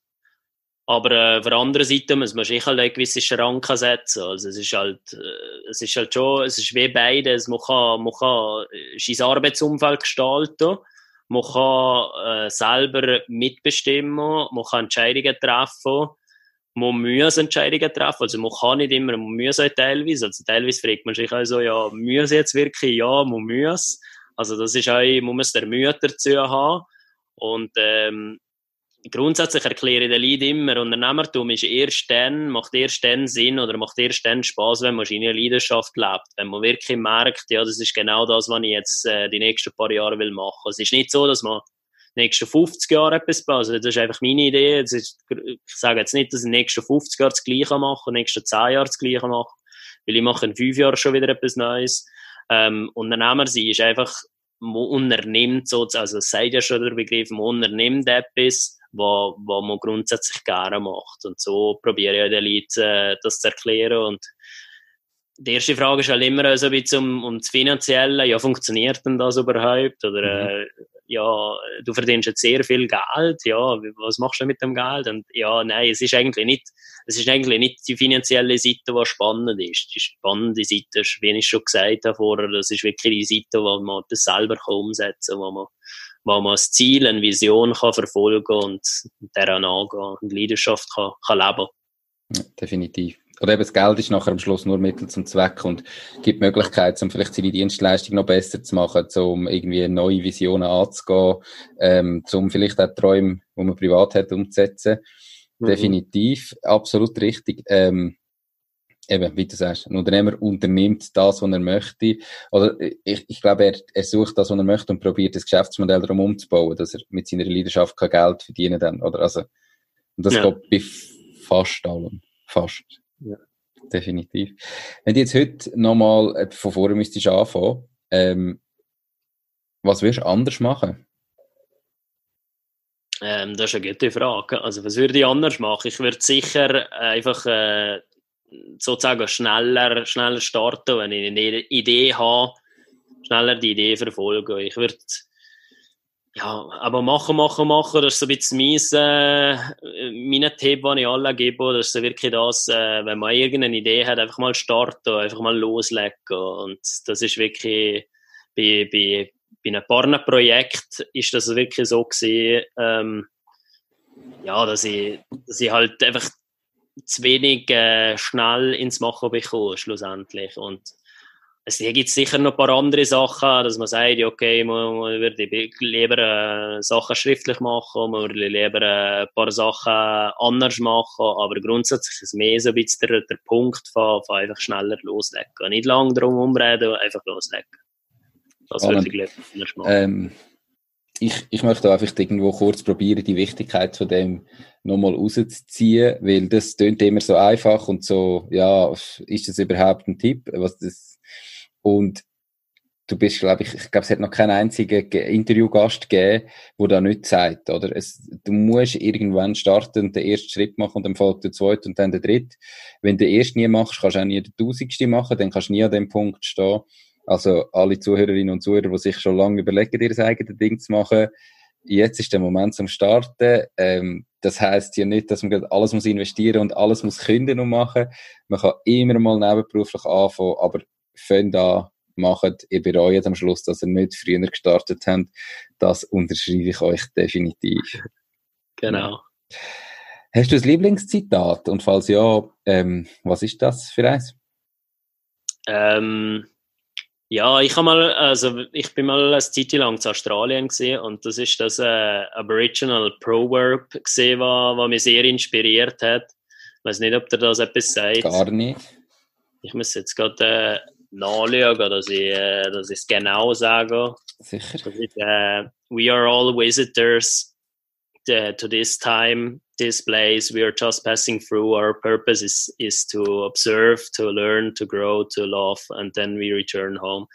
aber äh, auf der anderen Seite muss man sich halt eine gewisse Schranken setzen. Also es ist halt, äh, es ist halt schon, es ist wie beides. Man kann, man kann sein Arbeitsumfeld gestalten, man kann äh, selber mitbestimmen, man kann Entscheidungen treffen, man muss Entscheidungen treffen, also man kann nicht immer, man muss auch teilweise, also teilweise fragt man sich also, ja, muss jetzt wirklich, ja, man muss, also das ist auch, man muss der Mühe dazu haben. Und ähm, grundsätzlich erkläre ich den Leuten immer, Unternehmertum ist erst dann, macht erst dann Sinn oder macht erst dann Spaß, wenn man seine Leidenschaft lebt. Wenn man wirklich merkt, ja, das ist genau das, was ich jetzt äh, die nächsten paar Jahre will machen. Es ist nicht so, dass man die nächsten 50 Jahre etwas also das ist einfach meine Idee. Ist, ich sage jetzt nicht, dass ich den nächsten 50 Jahren das Gleiche mache, den nächsten 10 Jahren das Gleiche mache, weil ich mache in 5 Jahren schon wieder etwas Neues. Ähm, Unternehmer sein ist einfach, man unternimmt so, also es sagt ja schon der Begriff, man unternimmt etwas, was, was man grundsätzlich gerne macht. Und so probiere ich den Leuten äh, das zu erklären. Und die erste Frage ist halt immer so ein bisschen um, um das Finanzielle. Ja, funktioniert denn das überhaupt? Oder, mhm. äh, ja, du verdienst jetzt sehr viel Geld. Ja, was machst du mit dem Geld? Und ja, nein, es ist eigentlich nicht, es ist eigentlich nicht die finanzielle Seite, die spannend ist. Die spannende Seite ist, wie ich schon gesagt habe vorher, das ist wirklich die Seite, wo man das selber kann umsetzen kann, wo man wo man das Ziel, eine Vision kann verfolgen und daran angehen und Leidenschaft kann, kann leben ja, definitiv. oder eben das Geld ist nachher am Schluss nur Mittel zum Zweck und gibt Möglichkeit, um vielleicht seine Dienstleistung noch besser zu machen, um irgendwie neue Visionen anzugehen, ähm, um vielleicht auch Träume, die man privat hat, umzusetzen. Mhm. Definitiv, absolut richtig. Ähm, eben, wie du sagst, ein Unternehmer unternimmt das, was er möchte. Oder ich, ich glaube, er, er sucht das, was er möchte und probiert das Geschäftsmodell darum umzubauen, dass er mit seiner Leidenschaft kein Geld verdienen kann. Oder also, und das ja. geht bei fast allem. Fast. Ja. Definitiv. Wenn du jetzt heute nochmal äh, von vorne müsstest anfangen, ähm, was würdest du anders machen? Ähm, das ist eine gute Frage. Also, was würde ich anders machen? Ich würde sicher einfach äh, sozusagen schneller, schneller starten, wenn ich eine Idee habe, schneller die Idee verfolgen. Ich würde ja, aber machen, machen, machen, das ist so ein bisschen mein, äh, mein Tipp, den ich allen gebe. Das ist so wirklich das, äh, wenn man irgendeine Idee hat, einfach mal starten, einfach mal loslegen. Und das ist wirklich bei, bei, bei einem Partnerprojekt ist das wirklich so gewesen, ähm, ja, dass ich, dass ich halt einfach zu wenig äh, schnell ins Machen bekomme, schlussendlich. Und es gibt sicher noch ein paar andere Sachen, dass man sagt, okay, man, man würde lieber äh, Sachen schriftlich machen, man würde lieber äh, ein paar Sachen anders machen, aber grundsätzlich ist es mehr so ein bisschen der, der Punkt von, von einfach schneller loslegen. Nicht lange drum umreden, einfach loslegen. Das würde ich lieber anders machen. Ähm, ich, ich möchte einfach irgendwo kurz probieren, die Wichtigkeit von dem nochmal rauszuziehen, weil das tönt immer so einfach und so, ja, ist das überhaupt ein Tipp? Was das, und du bist, glaube ich, ich glaube, es hat noch keinen einzigen Interviewgast gegeben, der da nicht sagt, oder? Es, du musst irgendwann starten und den ersten Schritt machen und dann folgt der zweite und dann der dritte. Wenn du den ersten nie machst, kannst du auch nie den tausendste machen, dann kannst du nie an dem Punkt stehen. Also alle Zuhörerinnen und Zuhörer, die sich schon lange überlegen, ihr eigenes Ding zu machen, jetzt ist der Moment zum Starten. Ähm, das heißt ja nicht, dass man alles muss investieren und alles muss künden und machen. Man kann immer mal nebenberuflich anfangen, aber fängt an, macht, ihr bereut am Schluss, dass ihr nicht früher gestartet habt. Das unterschreibe ich euch definitiv. Genau. Hast du ein Lieblingszitat? Und falls ja, ähm, was ist das für eins? Ähm, ja, ich habe mal, also ich bin mal eine Zeit lang zu Australien gesehen und das ist das äh, Aboriginal Proverb gesehen, was, was mich sehr inspiriert hat. Ich weiß nicht, ob der das etwas sagt. Gar nicht. Ich muss jetzt gerade äh, nachschauen, dass ich, äh, dass es genau sage. Sicher. Das ist, äh, we are all visitors uh, to this time this place we are just passing through our purpose is is to observe to learn to grow to love and then we return home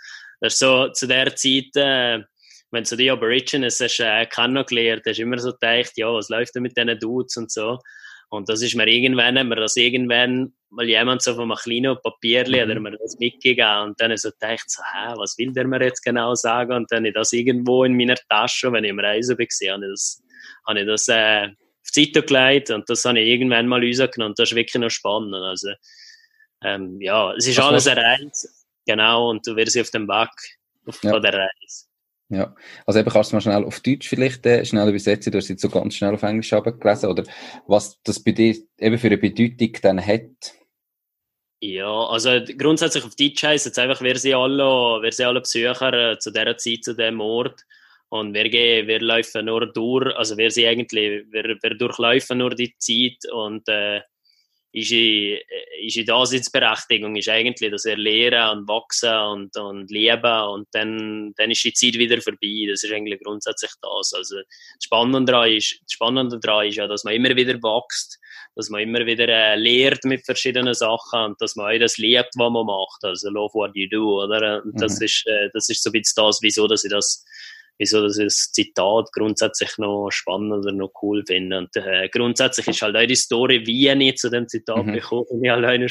so zu der Zeit äh, wenn du die Aborigines hast äh, kennengelernt hast immer so gedacht ja was läuft denn mit diesen Dudes und so und das ist mir irgendwann, haben wir das irgendwann mal jemand so von einem kleinen Papierli mhm. oder mir das mitgegeben und dann so gedacht, so, hä, was will der mir jetzt genau sagen? Und dann habe ich das irgendwo in meiner Tasche, wenn ich im Reisen war, habe ich das, habe ich das äh, auf die Seite gelegt und das habe ich irgendwann mal rausgenommen und das ist wirklich noch spannend. Also, ähm, ja, es ist Was alles erreicht, genau, und du wirst auf dem Weg auf, ja. von der Reise. Ja, also eben kannst du mal schnell auf Deutsch vielleicht äh, schnell übersetzen, du hast jetzt so ganz schnell auf Englisch gelesen, oder was das bei dir eben für eine Bedeutung dann hat. Ja, also grundsätzlich auf Deutsch heisst es einfach, wir sind alle, wir sind alle Besucher äh, zu dieser Zeit, zu diesem Ort. Und wir, gehen, wir laufen nur durch, also wir sind eigentlich, wir, wir durchlaufen nur die Zeit und äh, unsere, unsere Daseinsberechtigung ist eigentlich, dass wir lernen und wachsen und, und leben und dann, dann ist die Zeit wieder vorbei. Das ist eigentlich grundsätzlich das. Also das Spannende daran ist, das Spannende daran ist ja, dass man immer wieder wächst, dass man immer wieder äh, lehrt mit verschiedenen Sachen und dass man auch das liebt, was man macht. Also love what you do, oder? Und das mhm. ist, äh, das ist so ein bisschen das, wieso, dass ich das wieso das Zitat grundsätzlich noch spannend oder noch cool finde. Und äh, grundsätzlich ist halt auch die Story, wie ich zu dem Zitat mhm. bekomme, ich alleine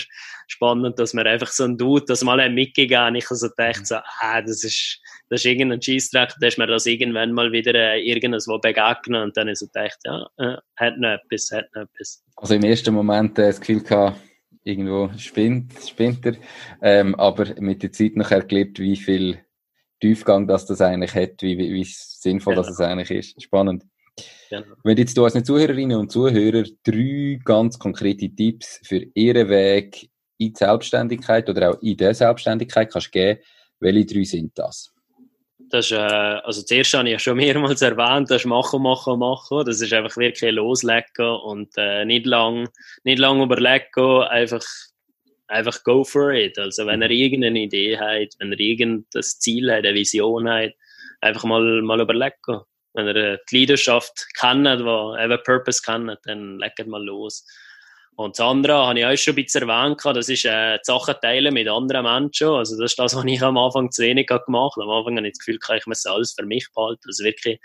spannend, dass man einfach so ein Dude das mal mitgegeben Ich also dachte mhm. so, ah, das ist, das ist irgendein Scheissdreck, da ist mir das irgendwann mal wieder äh, irgendwo begegnet und dann ist so gedacht, ja, äh, hat noch etwas, hat noch etwas. Also im ersten Moment äh, das Gefühl gehabt, irgendwo spinnt, spinnt er, ähm, aber mit der Zeit nachher gelernt, wie viel Tiefgang, dass das eigentlich hat, wie, wie, wie sinnvoll ja. das eigentlich ist. Spannend. Genau. Wenn jetzt du als Zuhörerinnen und Zuhörer drei ganz konkrete Tipps für ihren Weg in die Selbstständigkeit oder auch in der Selbstständigkeit kannst geben, welche drei sind das? Das ist, äh, also zuerst habe ich ja schon mehrmals erwähnt, das ist machen, machen, machen. Das ist einfach wirklich loslegen und äh, nicht lang, nicht lang überlegen, einfach, einfach go for it. Also wenn er irgendeine Idee hat, wenn er irgendein Ziel hat, eine Vision hat, einfach mal, mal überlegen. Wenn er die Leidenschaft kennt, die eben Purpose kennt, dann legt mal los. Und das andere habe ich auch schon ein bisschen erwähnt, das ist äh, die Sachen teilen mit anderen Menschen. Also das ist das, was ich am Anfang zu wenig gemacht habe. Am Anfang habe ich das Gefühl, ich muss alles für mich behalten. Also wirklich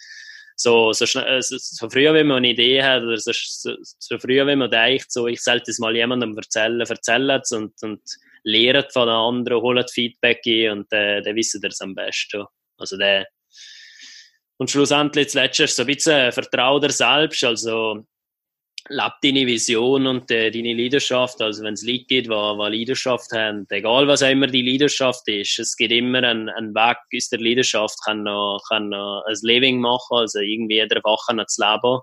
so, so, äh, so, früh, wenn man eine Idee hat, oder so, so, so früh, wenn man denkt, so, ich sollte es mal jemandem erzählen, erzählen es und, und lehrt von den anderen, holt Feedback ein und äh, dann wissen es am besten. Also der, und schlussendlich, das Letzte ist so ein bisschen Vertrauen dir selbst, also lebe deine Vision und äh, deine Leidenschaft. Also wenn es Leute gibt, die, die Leidenschaft haben, egal was auch immer die Leidenschaft ist, es gibt immer einen, einen Weg aus der Leidenschaft, kann noch, kann noch ein Living machen, also irgendwie jeder Woche zu leben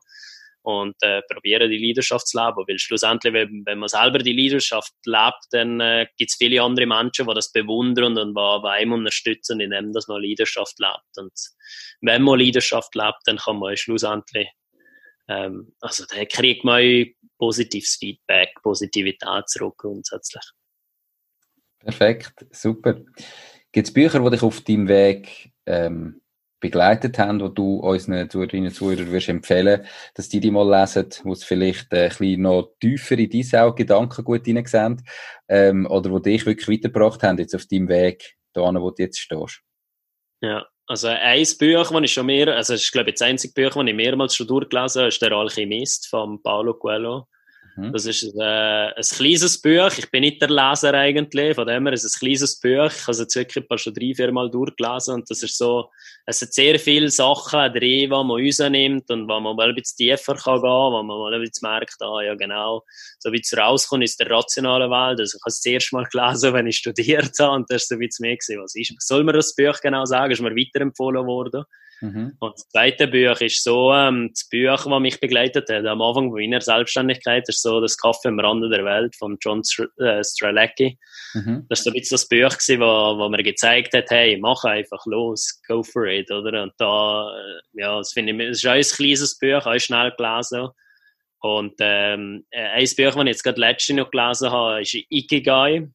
und äh, probieren die Leidenschaft zu leben. Weil schlussendlich, wenn, wenn man selber die Leidenschaft lebt, dann äh, gibt es viele andere Menschen, die das bewundern und die, einem unterstützen, indem man Leidenschaft lebt. Und wenn man Leidenschaft lebt, dann kann man schlussendlich ähm, also da kriegt man positives Feedback, Positivität zurück grundsätzlich. Perfekt, super. Gibt es Bücher, die dich auf deinem Weg ähm, begleitet haben, wo du unseren Zuhörerinnen und Zuhörern würdest empfehlen, dass die die mal lesen, wo es vielleicht äh, ein bisschen noch tiefer in deine auch Gedanken gut hineinsehen, ähm, oder wo dich wirklich weitergebracht haben jetzt auf deinem Weg, da wo du jetzt stehst? Ja, also ein Buch, das ich schon mehr, also ist glaube ich das einzige Buch, das ich mehrmals schon durchgelesen habe, ist «Der Alchemist» von Paulo Coelho. Mhm. Das ist äh, ein kleines Buch. Ich bin nicht der Leser eigentlich. Von dem her ist es ein kleines Buch. Ich habe es jetzt wirklich schon drei, vier Mal durchgelesen. Und das ist so, es hat sehr viele Sachen drin, die man rausnimmt und wo man mal ein bisschen tiefer kann gehen, wo man mal ein bisschen merkt, ah, ja, genau, so wie es rauskommt aus der rationalen Welt. Also ich habe es das erste Mal gelesen, wenn ich studiert habe. Und das ist so ein bisschen mehr gewesen. Was ist, soll man das Buch genau sagen? Ist mir weiterempfohlen worden. Mhm. Und das zweite Buch ist so, ähm, das Buch, das mich begleitet hat, am Anfang meiner Selbstständigkeit, ist so das Kaffee am Rande der Welt von John äh, Stralecki. Mhm. Das war so ein bisschen das Buch gewesen, wo, wo mir gezeigt hat, hey, mach einfach los, go for it, oder? Und da, äh, ja, das finde ich, das ist auch ein kleines Buch, auch schnell gelesen. Und, ähm, äh, ein Buch, das ich jetzt gerade letztes noch gelesen habe, ist Ikigai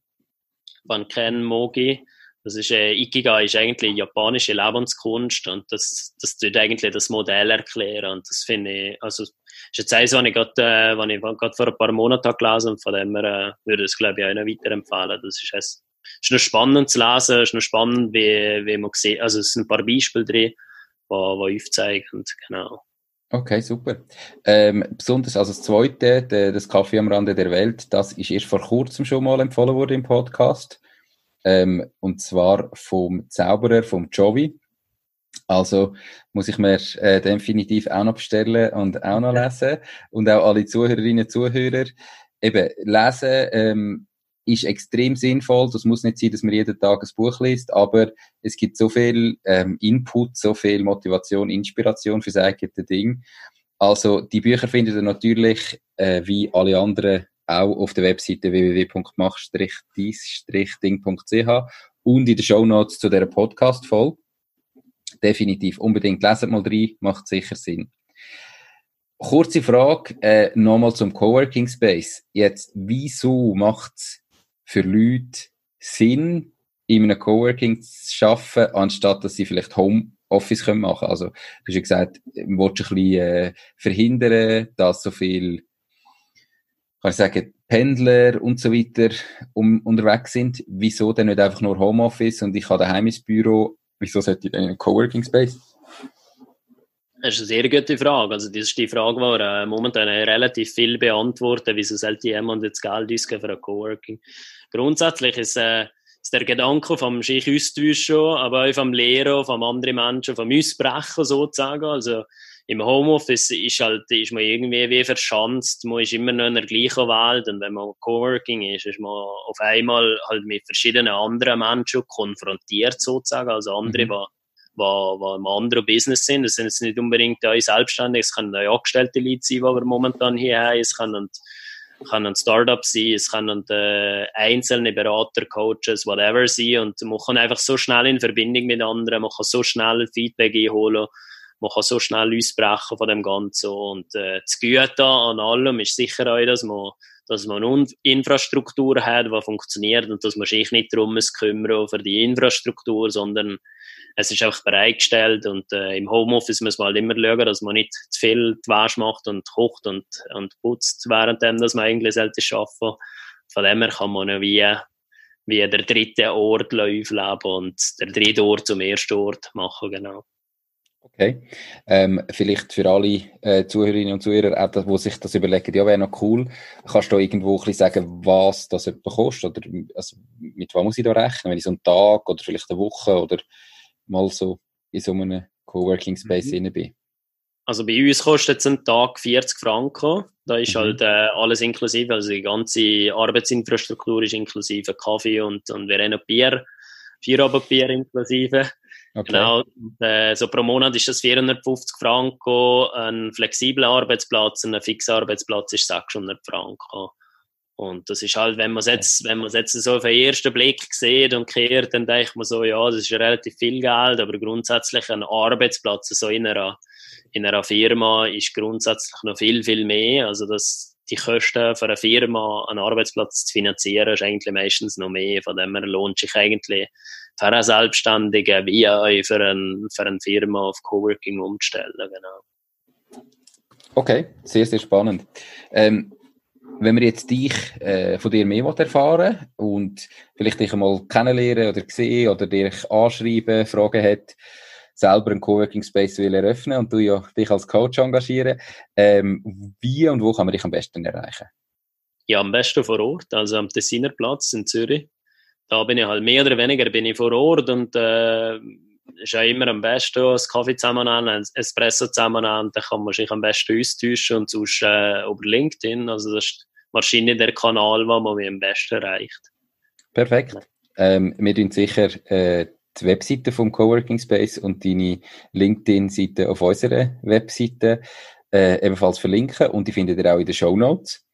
von Ken Mogi. Das ist, äh, Ikigai ist eigentlich japanische Lebenskunst und das, das tut eigentlich das Modell erklären und das finde ich, also, ist jetzt eins, was ich gerade, äh, was ich gerade vor ein paar Monaten gelesen und von dem äh, würde ich es, glaube ich, auch noch weiterempfehlen. Das ist, es ist noch spannend zu lesen, ist noch spannend, wie, wie man sieht, also es sind ein paar Beispiele drin, die, die aufzeigen, genau. Okay, super. Ähm, besonders also das zweite, der, das Kaffee am Rande der Welt, das ist erst vor kurzem schon mal empfohlen worden im Podcast. Ähm, und zwar vom Zauberer, vom Jovi. Also muss ich mir äh, definitiv auch noch bestellen und auch noch lesen. Und auch alle Zuhörerinnen und Zuhörer. Eben, lesen ähm, ist extrem sinnvoll. Das muss nicht sein, dass man jeden Tag ein Buch liest, aber es gibt so viel ähm, Input, so viel Motivation, Inspiration fürs eigene Ding. Also die Bücher findet ihr natürlich äh, wie alle anderen auch auf der Webseite www.mach-dies-ding.ch und in den Show Notes zu dieser Podcast-Folge. Definitiv unbedingt lesen mal rein, macht sicher Sinn. Kurze Frage äh, nochmal zum Coworking Space. Jetzt, wieso macht es für Leute Sinn, in einem Coworking zu arbeiten, anstatt dass sie vielleicht Homeoffice können machen Also, du hast ja gesagt, du willst ein bisschen äh, verhindern, dass so viel kann ich sagen, Pendler und so weiter um, unterwegs sind, wieso denn nicht einfach nur Homeoffice und ich habe daheim ins Büro, wieso sollte ich denn einen Coworking Space? Das ist eine sehr gute Frage. Also, das ist die Frage, die äh, momentan relativ viel beantworten. Wieso sollte jemand jetzt Geld ausgeben für ein Coworking? Grundsätzlich ist, äh, ist der Gedanke vom sich austauschen, aber auch vom Lehren, von anderen Menschen, vom Ausbrechen sozusagen. Also, im Homeoffice ist halt, ist man irgendwie wie verschanzt, man ist immer noch in der gleichen Welt und wenn man Coworking ist, ist man auf einmal halt mit verschiedenen anderen Menschen konfrontiert sozusagen, also andere, mhm. die, die im anderen Business sind. Das sind jetzt nicht unbedingt neue Selbstständige, es können neue angestellte Leute sein, die wir momentan hier haben. Es können, können Startup sein, es können äh, einzelne Berater, Coaches, whatever sein. Und man kann einfach so schnell in Verbindung mit anderen, man kann so schnell Feedback einholen man kann so schnell ausbrechen von dem Ganzen. Und äh, das Gute an allem ist sicher auch, dass man dass man eine Infrastruktur hat, die funktioniert und dass man sich nicht darum muss kümmern für die Infrastruktur, sondern es ist einfach bereitgestellt und äh, im Homeoffice muss man halt immer schauen, dass man nicht zu viel die Wäsche macht und kocht und, und putzt, währenddem, dass man eigentlich sollte arbeiten. Von dem her kann man wie, wie der dritte Ort aufleben und der dritte Ort zum ersten Ort machen, genau. Okay. Ähm, vielleicht für alle äh, Zuhörerinnen und Zuhörer, auch die sich das überlegen, ja, wäre noch cool. Kannst du irgendwo ein bisschen sagen, was das etwa kostet? Oder also, mit was muss ich da rechnen? Wenn ich so einen Tag oder vielleicht eine Woche oder mal so in so einem Coworking Space mhm. bin? Also bei uns kostet es einen Tag 40 Franken. Da ist mhm. halt äh, alles inklusive. Also die ganze Arbeitsinfrastruktur ist inklusive Kaffee und, und wir haben noch Bier, Feierabendbier inklusive. Okay. Genau. Äh, so pro Monat ist das 450 Franken. Ein flexibler Arbeitsplatz, ein fixer Arbeitsplatz ist 600 Franken. Und das ist halt, wenn man es jetzt, wenn man es jetzt so auf den ersten Blick sieht und kehrt, dann denkt man so, ja, das ist relativ viel Geld, aber grundsätzlich ein Arbeitsplatz so in einer, in einer Firma ist grundsätzlich noch viel, viel mehr. Also das, die Kosten für eine Firma, einen Arbeitsplatz zu finanzieren, ist eigentlich meistens noch mehr. Von dem her lohnt sich eigentlich für einen Selbstständigen wie auch für, ein, für eine Firma auf Coworking umzustellen. Genau. Okay, sehr, sehr spannend. Ähm, wenn wir jetzt dich äh, von dir mehr erfahren und vielleicht dich einmal kennenlernen oder sehen oder dich anschreiben, Fragen hat, selber einen Coworking Space will eröffnen und du ja dich als Coach engagieren, ähm, wie und wo kann man dich am besten erreichen? Ja, am besten vor Ort, also am Tessiner Platz in Zürich da bin ich halt mehr oder weniger bin ich vor Ort und äh, ist ja immer am besten einen Kaffee zusammen an, ein Espresso zusammen an, dann kann man sich am besten austauschen und sonst äh, über LinkedIn, also das ist wahrscheinlich der Kanal, wo man mich am besten erreicht. Perfekt. Ähm, wir tun sicher äh, die Webseite vom Coworking Space und deine LinkedIn-Seite auf unserer Webseite äh, ebenfalls verlinken und die findet ihr auch in den Show Notes.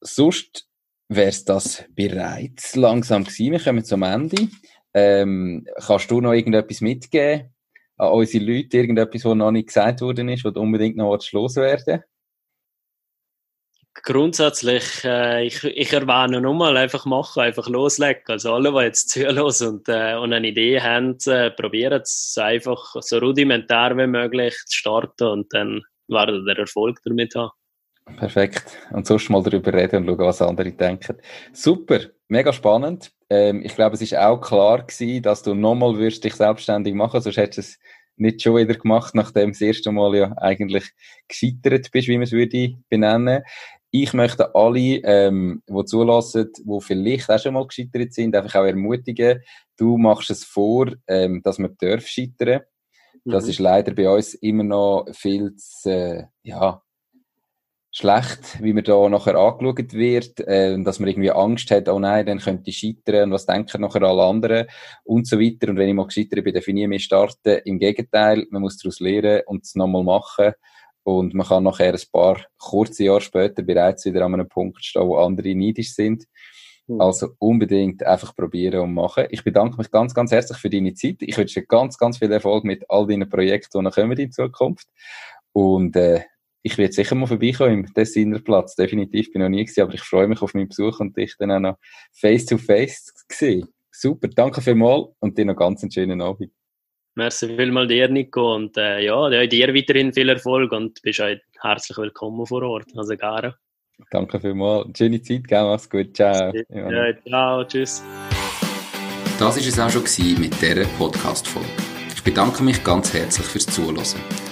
Sonst wäre es das bereits langsam gewesen. Wir kommen zum Ende. Ähm, kannst du noch irgendetwas mitgeben an unsere Leute? Irgendetwas, was noch nicht gesagt worden ist, was unbedingt noch loswerden Grundsätzlich, äh, ich, ich erwähne nochmal, einfach machen, einfach loslegen. Also alle, die jetzt zuhören und, äh, und eine Idee haben, äh, probieren es einfach so rudimentär wie möglich zu starten und dann werden der Erfolg damit haben. Perfekt. Und sonst mal darüber reden und schauen, was andere denken. Super, mega spannend. Ähm, ich glaube, es ist auch klar gewesen, dass du nochmal wirst dich selbstständig machen, sonst hättest du es nicht schon wieder gemacht, nachdem du das erste Mal ja eigentlich gescheitert bist, wie man es würde benennen. Ich möchte alle, ähm, die zulassen, die vielleicht auch schon mal gescheitert sind, einfach auch ermutigen, du machst es vor, ähm, dass man darf scheitern. Das mhm. ist leider bei uns immer noch viel zu, äh, ja, schlecht, wie man da nachher angeschaut wird, äh, dass man irgendwie Angst hat, oh nein, dann könnte ich scheitern und was denken nachher alle anderen und so weiter. Und wenn ich mal gescheitert bin, darf ich starten. Im Gegenteil, man muss daraus lernen und es nochmal machen. Und man kann nachher ein paar kurze Jahre später bereits wieder an einem Punkt stehen, wo andere neidisch sind. Mhm. Also unbedingt einfach probieren und machen. Ich bedanke mich ganz, ganz herzlich für deine Zeit. Ich wünsche dir ganz, ganz viel Erfolg mit all deinen Projekten, die noch kommen in Zukunft. Und äh, ich werde sicher mal vorbeikommen im Tessiner Platz. Definitiv bin ich noch nie gewesen, aber ich freue mich auf meinen Besuch und dich dann auch noch face to face sehen. Super, danke vielmals und dir noch ganz einen schönen Abend. Merci vielmals dir, Nico. Und äh, ja, dir weiterhin viel Erfolg und bist auch herzlich willkommen vor Ort. Also gerne. Danke vielmals. Schöne Zeit, gell? Mach's gut. Ciao. Ja, ciao, tschüss. Das war es auch schon mit dieser Podcast-Folge. Ich bedanke mich ganz herzlich fürs Zuhören.